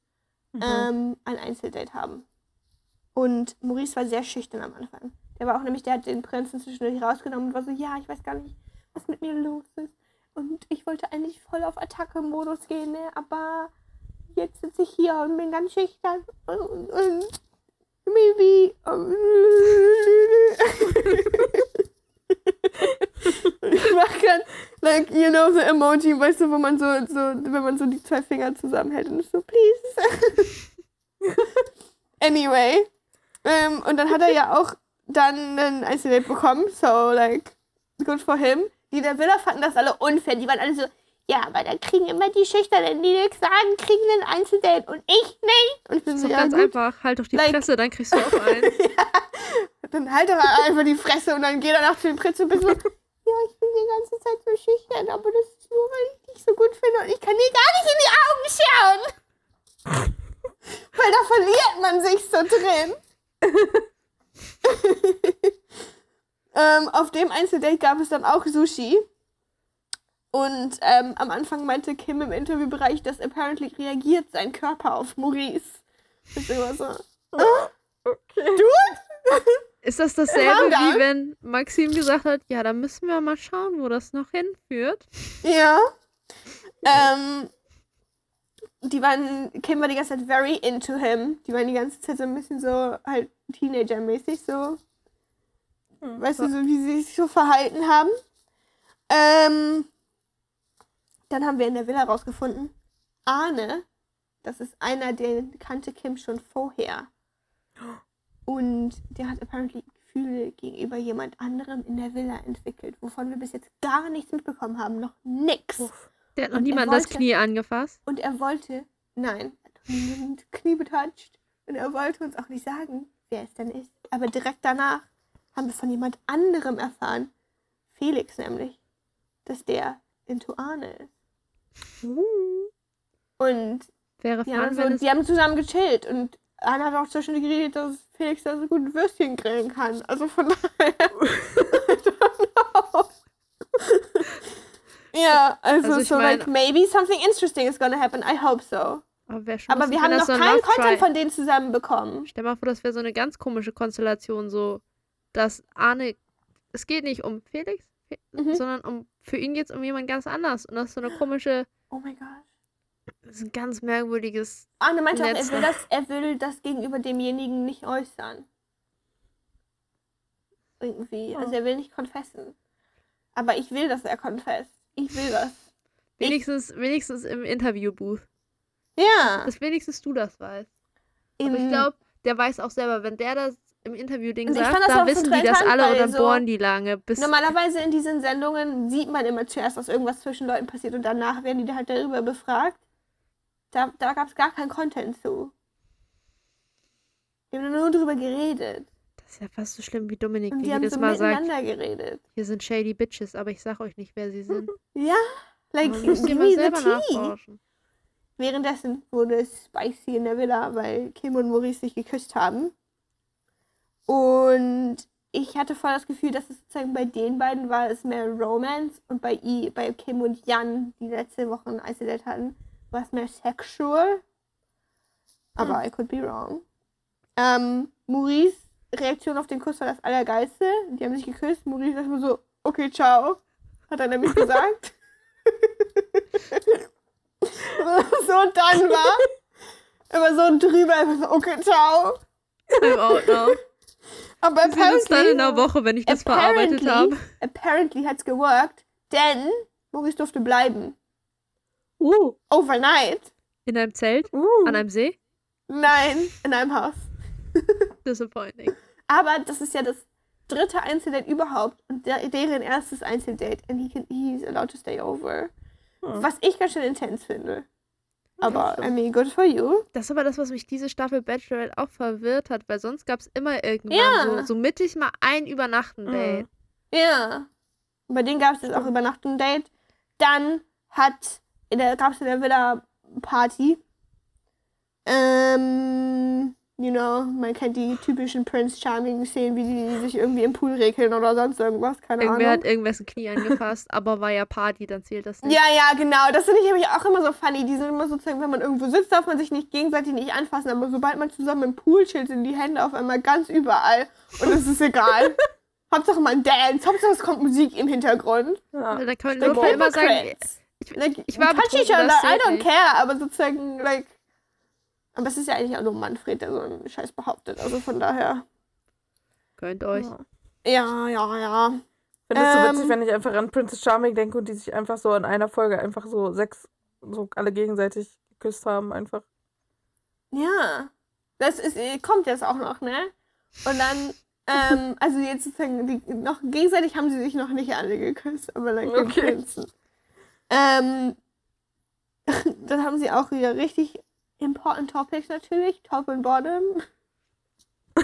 Mhm. ähm, ein Einzeldate haben. Und Maurice war sehr schüchtern am Anfang. Der war auch nämlich, der hat den Prinzen zwischendurch rausgenommen und war so, ja, ich weiß gar nicht, was mit mir los ist. Und ich wollte eigentlich voll auf Attacke-Modus gehen, ne? aber jetzt sitze ich hier und bin ganz schüchtern. Und, und maybe. ich mach grad, like, you know, the emoji, weißt du, wo man so, so, wenn man so die zwei Finger zusammenhält und so, please. anyway. Ähm, und dann hat er ja auch dann ein Einzeldate bekommen, so, like, good for him. Die der Villa fanden das alle unfair. Die waren alle so, ja, aber da kriegen immer die Schüchternen, die nichts sagen, kriegen ein Einzeldate und ich nicht. Und ich bin so, ja, ganz gut. einfach. Halt doch die Like- Fresse, dann kriegst du auch einen. Dann halt doch einfach die Fresse und dann geh danach zu dem Prinz und bist so, ja, ich bin die ganze Zeit so schüchtern, aber das ist nur, weil ich dich so gut finde und ich kann dir gar nicht in die Augen schauen. weil da verliert man sich so drin. ähm, auf dem Einzeldate gab es dann auch Sushi. Und ähm, am Anfang meinte Kim im Interviewbereich, dass apparently reagiert sein Körper auf Maurice. Ich bin immer so, Okay. Ist das Calm dasselbe, wie wenn Maxim gesagt hat, ja, da müssen wir mal schauen, wo das noch hinführt? Ja. Ähm, die waren, Kim war die ganze Zeit very into him. Die waren die ganze Zeit so ein bisschen so halt Teenager-mäßig so. Hm. Weißt du, so wie sie sich so verhalten haben. Ähm, dann haben wir in der Villa rausgefunden, Arne, das ist einer, den kannte Kim schon vorher. Und der hat apparently Gefühle gegenüber jemand anderem in der Villa entwickelt, wovon wir bis jetzt gar nichts mitbekommen haben. Noch nix. Uff. Der hat noch Und niemand das Knie angefasst. Und er wollte, nein, er hat niemand Knie betatscht. Und er wollte uns auch nicht sagen, wer es denn ist. Aber direkt danach haben wir von jemand anderem erfahren, Felix nämlich, dass der into Arne ist. Und Wäre die fun, haben, so, die haben zusammen gechillt. Und Arne hat auch zwischendurch geredet, dass Felix da so gut Würstchen grillen kann. Also von daher. Ja, also, Also so mein- like maybe something interesting is gonna happen. I hope so. Aber, Aber wir haben noch so ein keinen Content von denen zusammen bekommen. Stell mal vor, das wäre so eine ganz komische Konstellation, so, dass Arne, es geht nicht um Felix, Fe- Mhm. sondern um, für ihn geht es um jemand ganz anders. Und das ist so eine komische, Oh my gosh. Das ist ein ganz merkwürdiges, Arne meinte auch, er will, das, er will das gegenüber demjenigen nicht äußern. Irgendwie. Also er will nicht confessen. Aber ich will, dass er confesst. Ich will das. Ich- wenigstens, wenigstens im Interview-Booth. Ja. Dass wenigstens du das weißt. Aber Im- ich glaube, der weiß auch selber, wenn der das im Interview-Ding ich sagt, da wissen die das alle und dann so- bohren die lange. Bis Normalerweise in diesen Sendungen sieht man immer zuerst, dass irgendwas zwischen Leuten passiert und danach werden die halt darüber befragt. Da, da gab es gar keinen Content zu. Wir haben nur drüber geredet. das ist ja fast so schlimm wie Dominik, Und die jedes so Mal sagt, miteinander geredet. hier sind shady Bitches, aber ich sag euch nicht, wer sie sind. Ja, like, Man muss give selber nachforschen. Währenddessen wurde es spicy in der Villa, weil Kim und Maurice sich geküsst haben. Und ich hatte voll das Gefühl, dass es sozusagen bei den beiden war es mehr Romance und bei, I, bei Kim und Jan, die letzte Woche ein Isolate hatten, war es mehr sexual. Aber I could be wrong. Ähm, Maurice Reaktion auf den Kuss war das Allergeilste. Die haben sich geküsst. Maurice dachte mir so, okay, ciao. Hat er nämlich gesagt. so dann war. Immer so drüber, einfach so, okay, ciao. I'm out now. Aber Wir sehen uns dann in einer Woche, wenn ich das verarbeitet habe. apparently hat's geworkt, denn Maurice durfte bleiben. Uh, Overnight. In einem Zelt, uh. an einem See. Nein, in einem Haus. Disappointing. Aber das ist ja das dritte Einzeldate überhaupt und der, deren erstes Einzeldate. And he can, he's allowed to stay over. Hm. Was ich ganz schön intens finde. Aber. I mean, good for you. Das ist aber das, was mich diese Staffel Bachelorette auch verwirrt hat, weil sonst gab es immer irgendwann Ja. so, so mittig mal ein Übernachten-Date. Ja. Bei denen gab es jetzt auch Übernachtung-Date. Dann hat, in der, gab es in der Villa Party. Ähm, you know, man kennt die typischen Prince Charming-Szenen, wie die sich irgendwie im Pool regeln oder sonst irgendwas, keine Irgendwer Ahnung. hat irgendwas ein Knie angefasst, aber war ja Party, dann zählt das nicht. Ja, ja, genau. Das finde ich nämlich auch immer so funny. Die sind immer sozusagen, wenn man irgendwo sitzt, darf man sich nicht gegenseitig nicht anfassen. Aber sobald man zusammen im Pool chillt, sind die Hände auf einmal ganz überall. Und es ist egal. Hauptsache man dance. Hauptsache es kommt Musik im Hintergrund. Ja. Da kann man Like nur immer sagen, hypocrites. Like, ich war betrunken, other, das I don't nicht. care. Aber sozusagen, like... Aber es ist ja eigentlich auch nur Manfred, der so einen Scheiß behauptet. Also von daher... Gönnt euch. Ja. Ja, ja, ja. Ich finde es so Ähm. witzig, wenn ich einfach an Princess Charming denke und die sich einfach so in einer Folge einfach so sechs, so alle gegenseitig geküsst haben, einfach. Ja. Das ist, äh, kommt jetzt auch noch, ne? Und dann, ähm, also jetzt sozusagen, die, noch gegenseitig haben sie sich noch nicht alle geküsst, aber like den Okay. Prinzen. Ähm, dann haben sie auch wieder richtig important Topics natürlich, Top und Bottom.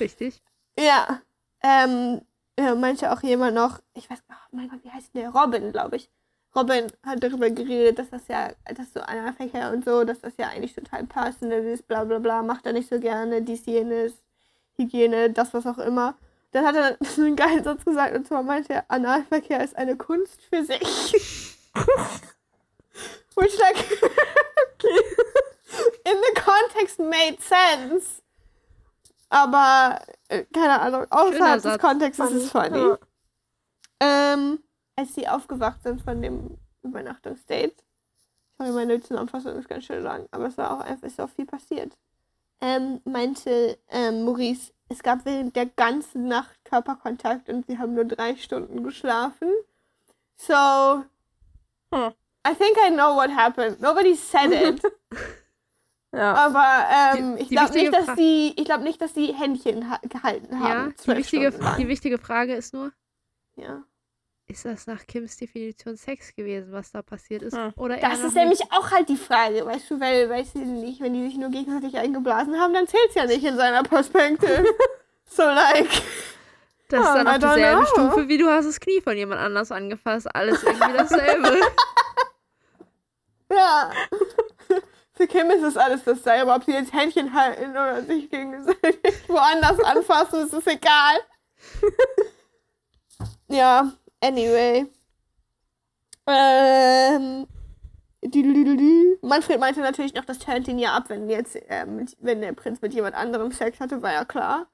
Richtig. Ja. Ähm, ja, meinte auch jemand noch, ich weiß, oh mein Gott, wie heißt der? Robin, glaube ich. Robin hat darüber geredet, dass das ja, dass so Analverkehr und so, dass das ja eigentlich total personal ist, bla bla bla, macht er nicht so gerne, dies, jenes, Hygiene, das, was auch immer. Dann hat er so einen geilen Satz gesagt, und zwar meinte er, Analverkehr ist eine Kunst für sich. Which like, in the context made sense. Aber, äh, keine Ahnung, außerhalb des. Kontextes ist es funny. Ja. Ähm, als sie aufgewacht sind von dem Übernachtungsdate. Sorry, meine Zusammenfassung ist ganz schön lang, aber es war auch einfach, ist auch viel passiert. Ähm, meinte ähm, Maurice, es gab während der ganzen Nacht Körperkontakt und sie haben nur drei Stunden geschlafen. So, Hm. I think I know what happened. Nobody said it. Ja. aber ähm, Die- ich glaube nicht, dass Fra- die, ich glaube nicht, dass die Händchen ha gehalten haben. Ja, die wichtige, die wichtige Frage ist nur, ja. ist das nach Kims Definition Sex gewesen, was da passiert ist? Hm. Oder Das ist nicht? nämlich auch halt die Frage, weißt du, weil, weißt du nicht, wenn die sich nur gegenseitig eingeblasen haben, dann zählt's ja nicht in seiner Perspektive. so like. Das ist dann I auf derselben. Stufe, wie du hast das Knie von jemand anders angefasst. Alles irgendwie dasselbe. Ja. Für Kim ist es alles dasselbe, ob sie jetzt Händchen halten oder sich gegenseitig woanders anfassen, ist es egal. ja, anyway. Ähm. Manfred meinte natürlich noch, das turnt ihn ja ab, wenn jetzt, ähm, wenn der Prinz mit jemand anderem Sex hatte, war ja klar.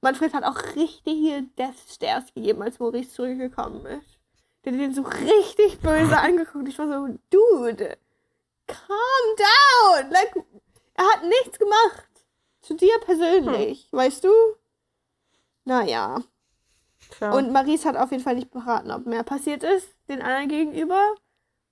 Manfred hat auch richtig hier Death Stares gegeben, als Maurice zurückgekommen ist. Der hat den so richtig böse angeguckt. Ich war so, Dude, calm down. Like, er hat nichts gemacht. Zu dir persönlich, weißt du? Naja. Tja. Und Maurice hat auf jeden Fall nicht beraten, ob mehr passiert ist, den anderen gegenüber.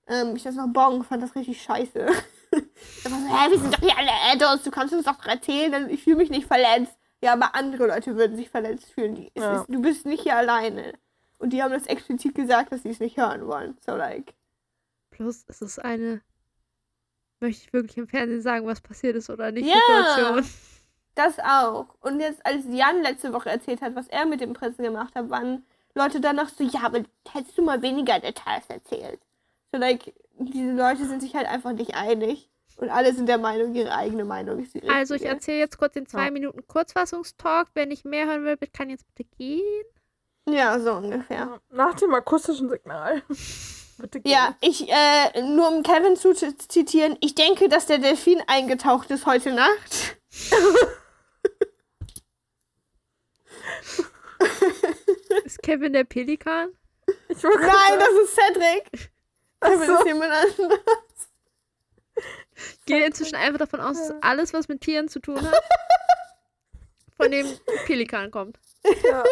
Ähm, ich weiß noch, Bong fand das richtig scheiße. Da war so, hä, wir sind doch hier alle Adults, du kannst uns doch erzählen, ich fühle mich nicht verletzt. Ja, aber andere Leute würden sich verletzt fühlen. Die, Ja. ist, du bist nicht hier alleine. Und die haben das explizit gesagt, dass sie es nicht hören wollen. So, like. Plus, es ist eine. Möchte ich wirklich im Fernsehen sagen, was passiert ist oder nicht? Ja. Situation. Das auch. Und jetzt, als Jan letzte Woche erzählt hat, was er mit dem Prinzen gemacht hat, waren Leute danach so, ja, aber hättest du mal weniger Details erzählt. So, like, diese Leute sind sich halt einfach nicht einig. Und alle sind der Meinung, ihre eigene Meinung ist die richtige. Also, ich erzähle jetzt kurz den zwei Ja. Minuten Kurzfassungstalk. Wer nicht mehr hören will, kann jetzt bitte gehen. Ja, so ungefähr. Nach dem akustischen Signal. Bitte gehen. Ja, ich, äh, nur um Kevin zu zitieren, ich denke, dass der Delfin eingetaucht ist heute Nacht. Ist Kevin der Pelikan? Ich Nein, sagen, das ist Cedric. Kevin so. ist jemand anderes. Ich gehe inzwischen einfach davon aus, dass alles, was mit Tieren zu tun hat, von dem Pelikan kommt. Ja.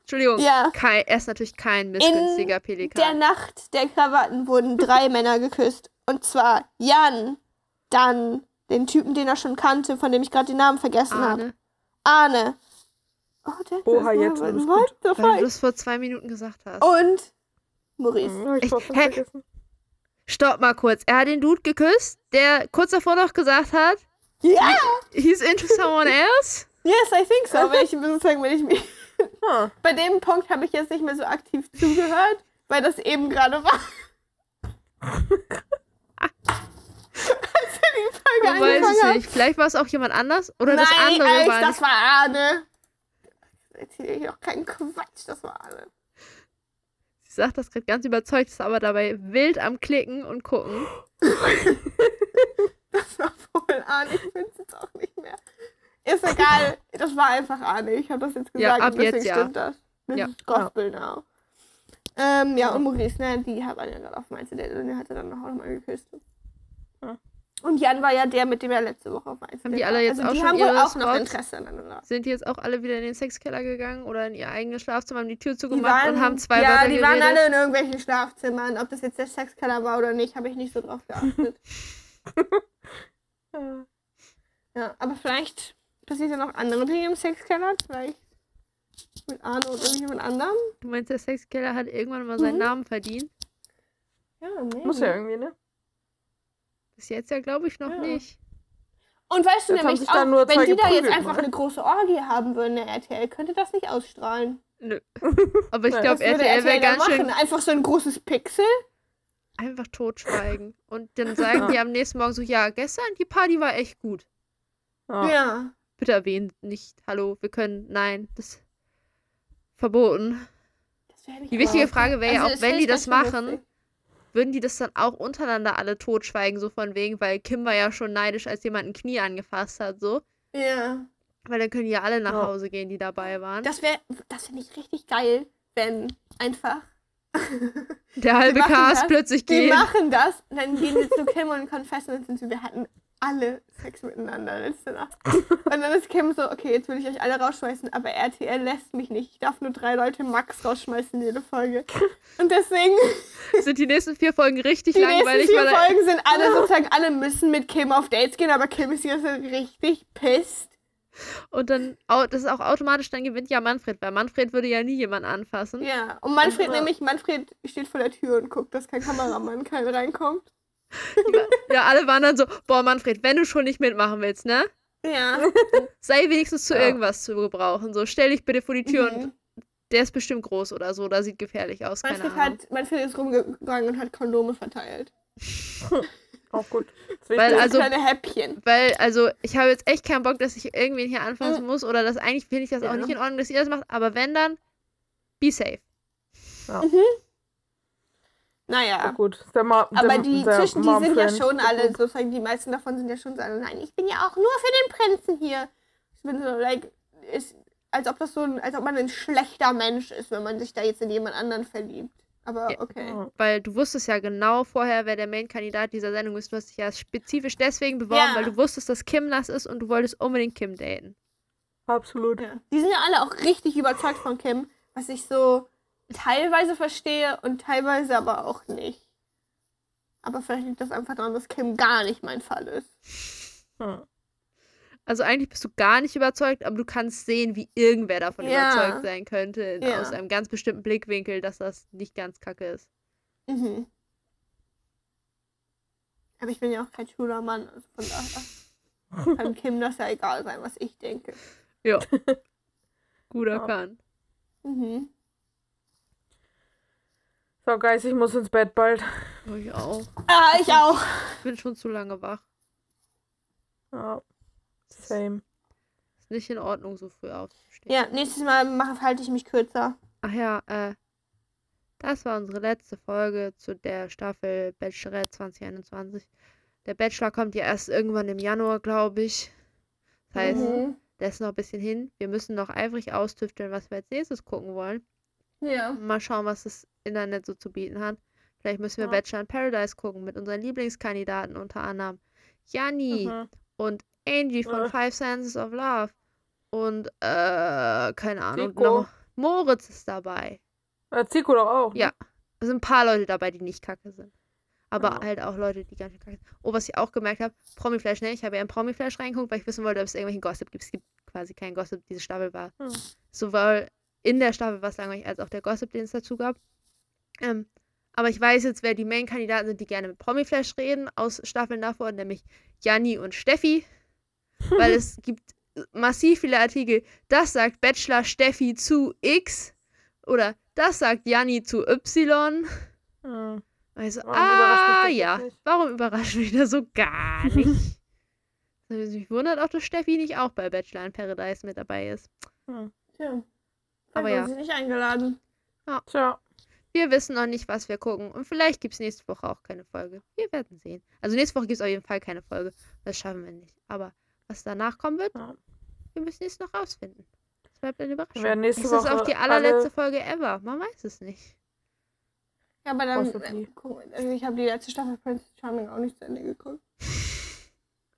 Entschuldigung, Ja. Kai, er ist natürlich kein missgünstiger Der Pelikan. Nacht der Krawatten wurden drei Männer geküsst. Und zwar Jan, dann den Typen, den er schon kannte, von dem ich gerade den Namen vergessen habe. Arne, Arne. Oh, der Oha, ist jetzt alles the weil du das vor zwei Minuten gesagt hast. Und Maurice. Hm, hab ich Ich- fast hä? vergessen. Stopp mal kurz. Er hat den Dude geküsst, der kurz davor noch gesagt hat, Ja! he's into someone else. Yes, I think so. Wenn ich sozusagen, wenn ich mich. Ah, Bei dem Punkt habe ich jetzt nicht mehr so aktiv zugehört, weil das eben gerade war. Folge Du weißt es nicht. Vielleicht war es auch jemand anders oder Nein, das andere war das war Arne. Erzähl ich doch keinen Quatsch, das war Arne. Sagt das gerade ganz überzeugt, ist aber dabei wild am Klicken und gucken. Das war wohl Arne, ich finde es jetzt auch nicht mehr. Ist egal, das war einfach Arne. Ich habe das jetzt gesagt Ja, ab und deswegen jetzt, ja. stimmt das. Das Ja. ist Gospel now. Ähm, ja, und Maurice, ne, die haben ja gerade auf meinte, der, der hat er dann auch nochmal geküsst. Ja. Und Jan war ja der, mit dem er letzte Woche auf meinte. Haben die alle jetzt also auch die schon haben wohl ihre auch noch Spots? Interesse aneinander. Sind die jetzt auch alle wieder in den Sexkeller gegangen oder in ihr eigenes Schlafzimmer, haben die Tür Die zugemacht und haben zwei ja, Wörter die waren geredet? alle in irgendwelchen Schlafzimmern. Ob das jetzt der Sexkeller war oder nicht, habe ich nicht so drauf geachtet. ja. aber vielleicht passiert ja noch andere Dinge im Sexkeller. Vielleicht mit Arne oder jemand anderem. Du meinst, der Sexkeller hat irgendwann mal seinen Mhm. Namen verdient? Ja, maybe. Muss ja irgendwie, ne? Bis jetzt ja, glaube ich, noch Ja. nicht. Und weißt du haben nämlich da auch, nur wenn die da jetzt einfach ne? eine große Orgie haben würden, der RTL, könnte das nicht ausstrahlen. Nö. Aber ich Ja, glaube, würde RTL wäre da ganz schön machen? Einfach so ein großes Pixel? einfach totschweigen. Und dann sagen Ja. die am nächsten Morgen so, ja, gestern die Party war echt gut. Ja. Ja. Bitte erwähnt nicht, hallo, wir können, nein, das verboten. Das Die wichtige. Frage wäre ja Also, auch, das wenn die das schön machen, lustig. Würden die das dann auch untereinander alle totschweigen, so von wegen, weil Kim war ja schon neidisch, als jemand ein Knie angefasst hat, so. Ja. Weil dann können die ja alle nach Ja. Hause gehen, die dabei waren. Das wäre, das finde ich richtig geil, wenn einfach Der halbe Cast plötzlich die geht. machen das, und dann gehen sie zu Kim und confessen und sind so, wir hatten alle Sex miteinander letzte Nacht. Und dann ist Kim so, okay, jetzt will ich euch alle rausschmeißen, aber RTL lässt mich nicht. Ich darf nur drei Leute max rausschmeißen jede Folge. Und deswegen, Sind die nächsten vier Folgen richtig die nächsten langweilig, vier weil er- Folgen sind alle sozusagen, alle müssen mit Kim auf Dates gehen, aber Kim ist hier so richtig pisst. Und dann, das ist auch automatisch, dann gewinnt ja Manfred, weil Manfred würde ja nie jemanden anfassen. Ja, und Manfred Ja. nämlich, Manfred steht vor der Tür und guckt, dass kein Kameramann kein reinkommt. Ja, alle waren dann so, boah, Manfred, wenn du schon nicht mitmachen willst, ne? Ja. Sei wenigstens zu Ja. irgendwas zu gebrauchen. So, stell dich bitte vor die Tür Mhm. und der ist bestimmt groß oder so, oder sieht gefährlich aus, keine Manfred, Ahnung. hat, Manfred ist rumgegangen und hat Kondome verteilt. Auch gut. Weil also- kleine Häppchen. Weil, also, ich habe jetzt echt keinen Bock, dass ich irgendwen hier anfassen muss oder dass eigentlich finde ich das auch Ja. nicht in Ordnung, dass ihr das macht, aber wenn dann, be safe. Naja. Auch gut. Ist Der Ma Aber der, die der zwischen die sind ja schon alle, sozusagen, die meisten davon sind ja schon so, alle, nein, ich bin ja auch nur für den Prinzen hier. Ich bin so, like, ist, als ob das so ein, als ob man ein schlechter Mensch ist, wenn man sich da jetzt in jemand anderen verliebt. Aber Ja. okay. Ja. Weil du wusstest ja genau vorher, wer der Main-Kandidat dieser Sendung ist. Du hast dich ja spezifisch deswegen beworben, Ja. weil du wusstest, dass Kim das ist und du wolltest unbedingt Kim daten. Absolut. Ja. Die sind ja alle auch richtig überzeugt von Kim, was ich so teilweise verstehe und teilweise aber auch nicht. Aber vielleicht liegt das einfach daran, dass Kim gar nicht mein Fall ist. Hm. Also eigentlich bist du gar nicht überzeugt, aber du kannst sehen, wie irgendwer davon Ja. überzeugt sein könnte, Ja. aus einem ganz bestimmten Blickwinkel, dass das nicht ganz kacke ist. Mhm. Aber ich bin ja auch kein schwuler Mann, also von daher kann Kim das ja egal sein, was ich denke. Ja. Gut Ja. erkannt. Mhm. So, Guys, ich muss ins Bett bald. Oh, ich auch. Ah, ich auch. Ich bin schon zu lange wach. Ja. Same. Ist nicht in Ordnung, so früh aufzustehen. Ja, nächstes Mal mache, halte ich mich kürzer. Ach ja, äh, das war unsere letzte Folge zu der Staffel Bachelorette 2021. Der Bachelor kommt ja erst irgendwann im Januar, glaube ich. Das heißt, Mhm. der ist noch ein bisschen hin. Wir müssen noch eifrig austüfteln, was wir als nächstes gucken wollen. Ja. Mal schauen, was das Internet so zu bieten hat. Vielleicht müssen wir Ja. Bachelor in Paradise gucken mit unseren Lieblingskandidaten, unter anderem Janni Mhm. und Angie von Äh. Five Senses of Love. Und, äh, keine Ahnung. Noch Moritz ist dabei. Äh, Zico doch auch. ne? Ja. Es sind ein paar Leute dabei, die nicht kacke sind. Aber Ja. halt auch Leute, die ganz schön kacke sind. Oh, was ich auch gemerkt habe, Promiflash, ne? Ich habe ja in Promiflash reingeguckt, weil ich wissen wollte, ob es irgendwelchen Gossip gibt. Es gibt quasi keinen Gossip, diese Staffel war. Hm. Sowohl in der Staffel was langweilig, als auch der Gossip, den es dazu gab. Ähm, aber ich weiß jetzt, wer die Main-Kandidaten sind, die gerne mit Promiflash reden, aus Staffeln davor, nämlich Janni und Steffi. Weil es gibt massiv viele Artikel. Das sagt Bachelor Steffi zu X. Oder das sagt Janni zu Y. Hm. Also, Warum ah ja, warum überrascht mich das so gar nicht? mich wundert auch, dass Steffi nicht auch bei Bachelor in Paradise mit dabei ist. Hm. Tja. Aber ja. ja. sie nicht eingeladen. Tja. Wir wissen noch nicht, was wir gucken. Und vielleicht gibt es nächste Woche auch keine Folge. Wir werden sehen. Also nächste Woche gibt es auf jeden Fall keine Folge. Das schaffen wir nicht. Aber was danach kommen wird, Ja. wir müssen es noch rausfinden. Das bleibt eine Überraschung. Wir nächste ist das auch Woche die allerletzte alle- Folge ever? Man weiß es nicht. Ja, aber dann. Äh, guck, also ich habe die letzte Staffel Prince Charming auch nicht zu Ende geguckt.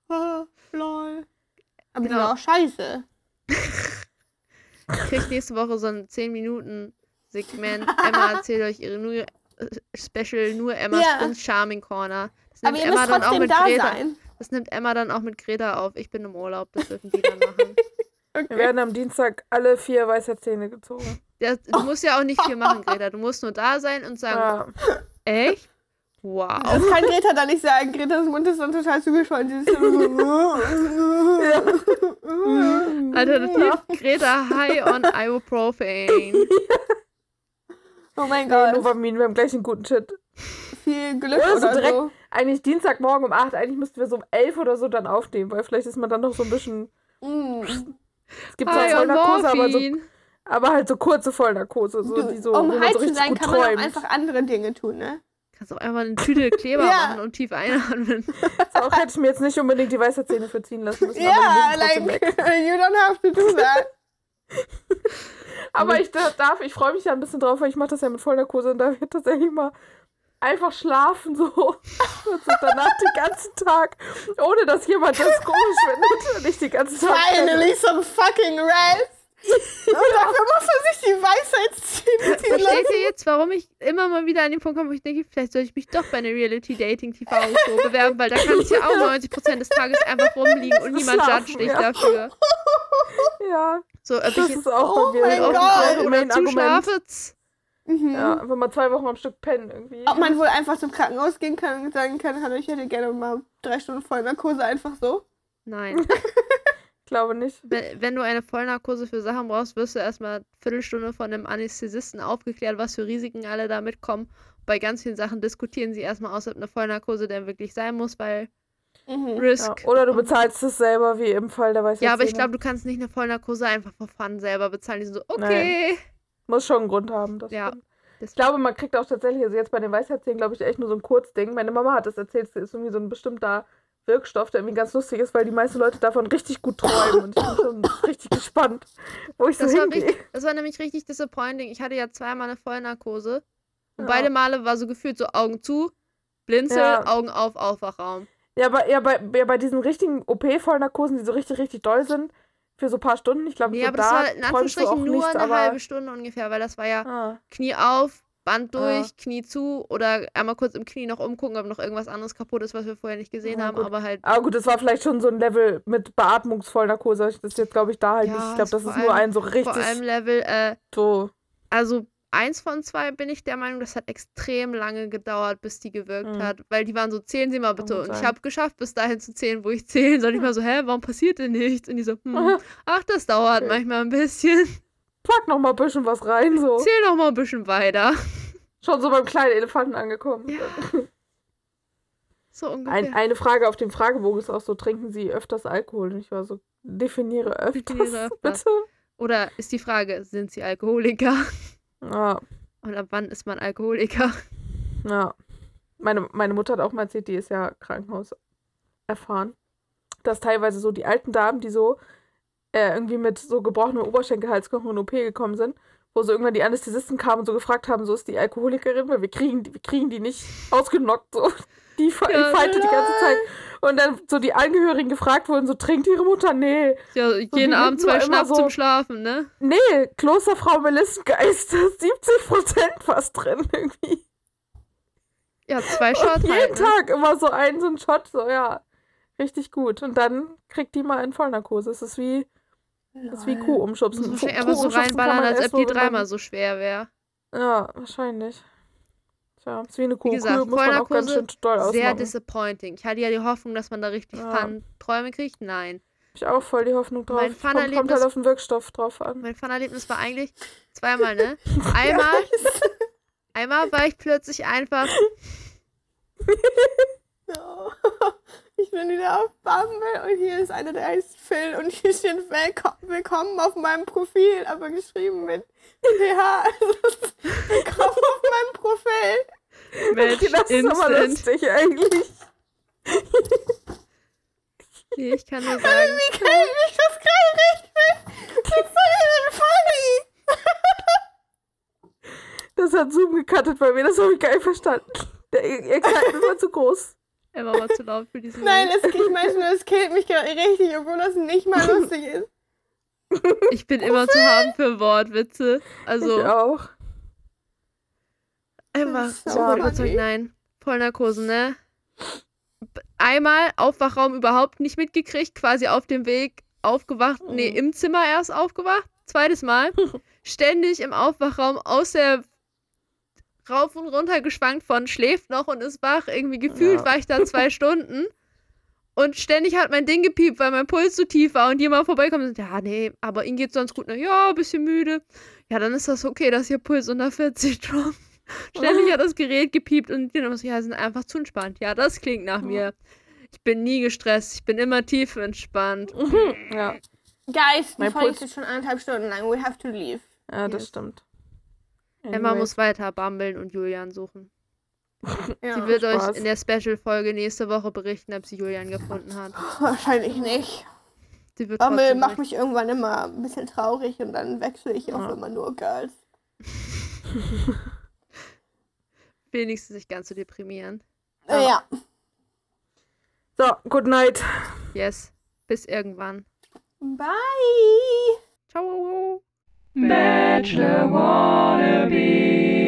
Ah, lol. Aber die Genau. war auch scheiße. Kriegt nächste Woche so ein 10 Minuten Segment. Emma erzählt euch ihre nur, äh, Special nur Emma's Ja. Prince Charming Corner. Das Aber nimmt ihr Emma müsst dann auch mit da Greta. sein. Das nimmt Emma dann auch mit Greta auf. Ich bin im Urlaub, das dürfen die dann machen. Wir werden am Dienstag alle vier weiße Zähne gezogen. Ja, du musst ja auch nicht viel machen, Greta. Du musst nur da sein und sagen, Ja. echt? Wow. Das kann Greta dann nicht sagen. Gretas Mund ist dann total zugeschwollen. Sie ist so Alternativ Greta High on Ibuprofen. Oh mein Nee, Gott. Novamin, wir haben gleich einen guten Shit. Viel Glück Oder oder, so direkt- so. Eigentlich Dienstagmorgen um 8, eigentlich müssten wir so um 11 oder so dann aufnehmen, weil vielleicht ist man dann noch so ein bisschen. Mm. Es gibt zwar Vollnarkose, aber, so, aber halt so kurze Vollnarkose, so, Du, die so, um wo man high so zu richtig sein, gut kann man auch träumt. einfach andere Dinge tun, ne? Kannst auch einfach eine Tüte Kleber Ja. machen und tief einatmen. Auch hätte ich mir jetzt nicht unbedingt die weiße Zähne für ziehen lassen müssen. Ja, aber, die like, you don't have to do that. aber ich da- darf, ich freue mich ja ein bisschen drauf, weil ich mache das ja mit Vollnarkose und da wird tatsächlich mal einfach schlafen so. Und so danach den ganzen Tag, ohne dass jemand das komisch findet und ich die ganze Zeit. Finally some fucking rest. Und dafür muss man sich die Weisheitszähne ziehen lassen. ihr jetzt, warum ich immer mal wieder an den Punkt komme, wo ich denke, vielleicht soll ich mich doch bei einer Reality-Dating-TV-Show bewerben, weil da kann ich ja auch 90% des Tages einfach rumliegen und niemand judgt dich ja. dafür. Ja, So, ob das ich jetzt ist auch Oh mein Gott. oder zuschlafe. Mhm. Ja, einfach mal zwei Wochen am Stück pennen irgendwie. Ob man wohl einfach zum Krankenhaus gehen kann und sagen kann, hallo, ich hätte gerne mal drei Stunden Vollnarkose, einfach so. Nein. Ich glaube nicht. Wenn, wenn du eine Vollnarkose für Sachen brauchst, wirst du erstmal eine Viertelstunde von einem Anästhesisten aufgeklärt, was für Risiken alle da mitkommen. Bei ganz vielen Sachen diskutieren sie erstmal aus, ob eine Vollnarkose denn wirklich sein muss, weil Mhm. Risk. Ja, oder du bezahlst es selber, wie im Fall der weißen Ja, aber ich glaube, du kannst nicht eine Vollnarkose einfach vor Fun selber bezahlen. Die sind so, okay. Muss schon einen Grund haben. Das Ja. stimmt. Das- Ich glaube, man kriegt auch tatsächlich, also jetzt bei den Weisheitszähnen, glaube ich, echt nur so ein Kurzding. Meine Mama hat das erzählt, es ist irgendwie so ein bestimmter Wirkstoff, der irgendwie ganz lustig ist, weil die meisten Leute davon richtig gut träumen. Und ich bin schon richtig gespannt, wo ich so Das war, hingehe. richtig, das war nämlich richtig disappointing. Ich hatte ja zweimal eine Vollnarkose. Und Ja. beide Male war so gefühlt so Augen zu, Blinzel, Ja. Augen auf, Aufwachraum. Ja, bei, ja, bei, ja, bei diesen richtigen OP-Vollnarkosen, die so richtig, richtig doll sind, für so ein paar Stunden, ich glaube, Nee, so aber das da war in Anführungsstrichen nur nicht, eine aber... halbe Stunde ungefähr, weil das war ja Ah, Knie auf, Band Ah. durch, Knie zu oder einmal kurz im Knie noch umgucken, ob noch irgendwas anderes kaputt ist, was wir vorher nicht gesehen Ja, haben, gut. aber halt Aber gut, das war vielleicht schon so ein Level mit Beatmungsvollnarkose. Das ist jetzt, glaube ich, da halt Ja, nicht. Ich glaube, das ist nur allem- ein so richtig vor allem Level, äh, so. also eins von zwei bin ich der Meinung, das hat extrem lange gedauert, bis die gewirkt Mhm. hat, weil die waren so, zählen Sie mal bitte und ich habe geschafft, bis dahin zu zählen, wo ich zählen soll. Ich mal so, hä, warum passiert denn nichts? Und die so, hm, ach, das dauert Okay. manchmal ein bisschen. Pack noch mal ein bisschen was rein, so. Zähl noch mal ein bisschen weiter. Schon so beim kleinen Elefanten angekommen. Ja. So ungefähr. Ein, eine Frage auf dem Fragebogen ist auch so, trinken Sie öfters Alkohol? Und ich war so, definiere öfters, Definiere öfters. bitte. Oder ist die Frage, sind Sie Alkoholiker? Ja, Und ab wann ist man Alkoholiker? ja. Meine, meine Mutter hat auch mal erzählt, die ist ja Krankenhaus erfahren, dass teilweise so die alten Damen, die so äh, irgendwie mit so gebrochenem Oberschenkelhalsknochen in OP gekommen sind, wo so irgendwann die Anästhesisten kamen und so gefragt haben, so ist die Alkoholikerin, weil wir kriegen die, wir kriegen die nicht ausgenockt, so. Die, Ja, die feilte die ganze. Zeit. Und dann so die Angehörigen gefragt wurden, so trinkt ihre Mutter? Nee. Ja, die jeden Abend zwei Schnaps so- zum Schlafen, ne? Nee, Klosterfrau Melissengeist, da ist 70% fast drin irgendwie. Ja, zwei Shots Jeden halt, ne? Tag immer so einen, so einen Shot, so ja. Richtig gut. Und dann kriegt die mal in Vollnarkose. Es ist wie, das ist wie Kuh Muss umschubsen. man Kuh wahrscheinlich einfach so reinballern, man als ob die man- dreimal so schwer wäre. Ja, wahrscheinlich. Tja, ist wie eine Kuh. Wie gesagt, Kuh muss man auch ganz schön doll Sehr ausmachen. disappointing. Ich hatte ja die Hoffnung, dass man da richtig Ja. fun Träume kriegt. Nein. Ich auch voll die Hoffnung drauf. Mein kommt, kommt Fun-Erlebnis- halt auf den Wirkstoff drauf an. Mein Fun-Erlebnis war eigentlich zweimal, ne? Einmal, einmal war ich plötzlich einfach. Ich bin wieder auf Bumble und hier ist einer, der heißt Phil und hier steht Willko Willkommen auf meinem Profil, aber geschrieben mit PH. Willkommen auf meinem Profil. Match das ist aber lustig eigentlich. Nee, ich kann nur sagen, Wie kann ich mich das gerade richtig? Das ist so funny. Das hat Zoom gecuttet bei mir, das habe ich gar nicht verstanden. Der Excitement war zu groß. Emma war zu laut für diesen Nein, das, ich meine nur, das killt mich gerade richtig, obwohl das nicht mal lustig ist. Ich bin immer zu haben für Wortwitze. Also, Ich auch. Ist so überzeugt, nein. Vollnarkose, ne? Einmal Aufwachraum überhaupt nicht mitgekriegt, quasi auf dem Weg aufgewacht, nee, im Zimmer erst aufgewacht. Zweites Mal. Ständig im Aufwachraum aus der rauf und runter geschwankt von schläft noch und ist wach. Irgendwie gefühlt Ja. war ich da zwei Stunden. Und ständig hat mein Ding gepiept, weil mein Puls so tief war und jemand vorbeikommt und sagt, ja, nee, aber Ihnen geht's sonst gut. Ne? Ja, bisschen müde. Ja, dann ist das okay, dass Ihr Puls unter 40 droppt. Ständig hat das Gerät gepiept und die so, ja, sind einfach zu entspannt. Ja, das klingt nach mir. Ich bin nie gestresst, ich bin immer tief entspannt. Ja, Guys, die Mein Folge Puls- ist schon anderthalb Stunden lang. We have to leave. ja das Yes. stimmt. Emma Anyways. muss weiter bambeln und Julian suchen. Ja. Sie wird Spaß. euch in der Special-Folge nächste Woche berichten, ob sie Julian gefunden hat. Wahrscheinlich nicht. Sie wird trotzdem macht mich irgendwann immer ein bisschen traurig und dann wechsle ich Ja. immer nur Girls. wenigstens nicht ganz so deprimieren. Äh, ja. So, good night. Yes. Bis irgendwann. Bye. Ciao. Bachelor wannabe.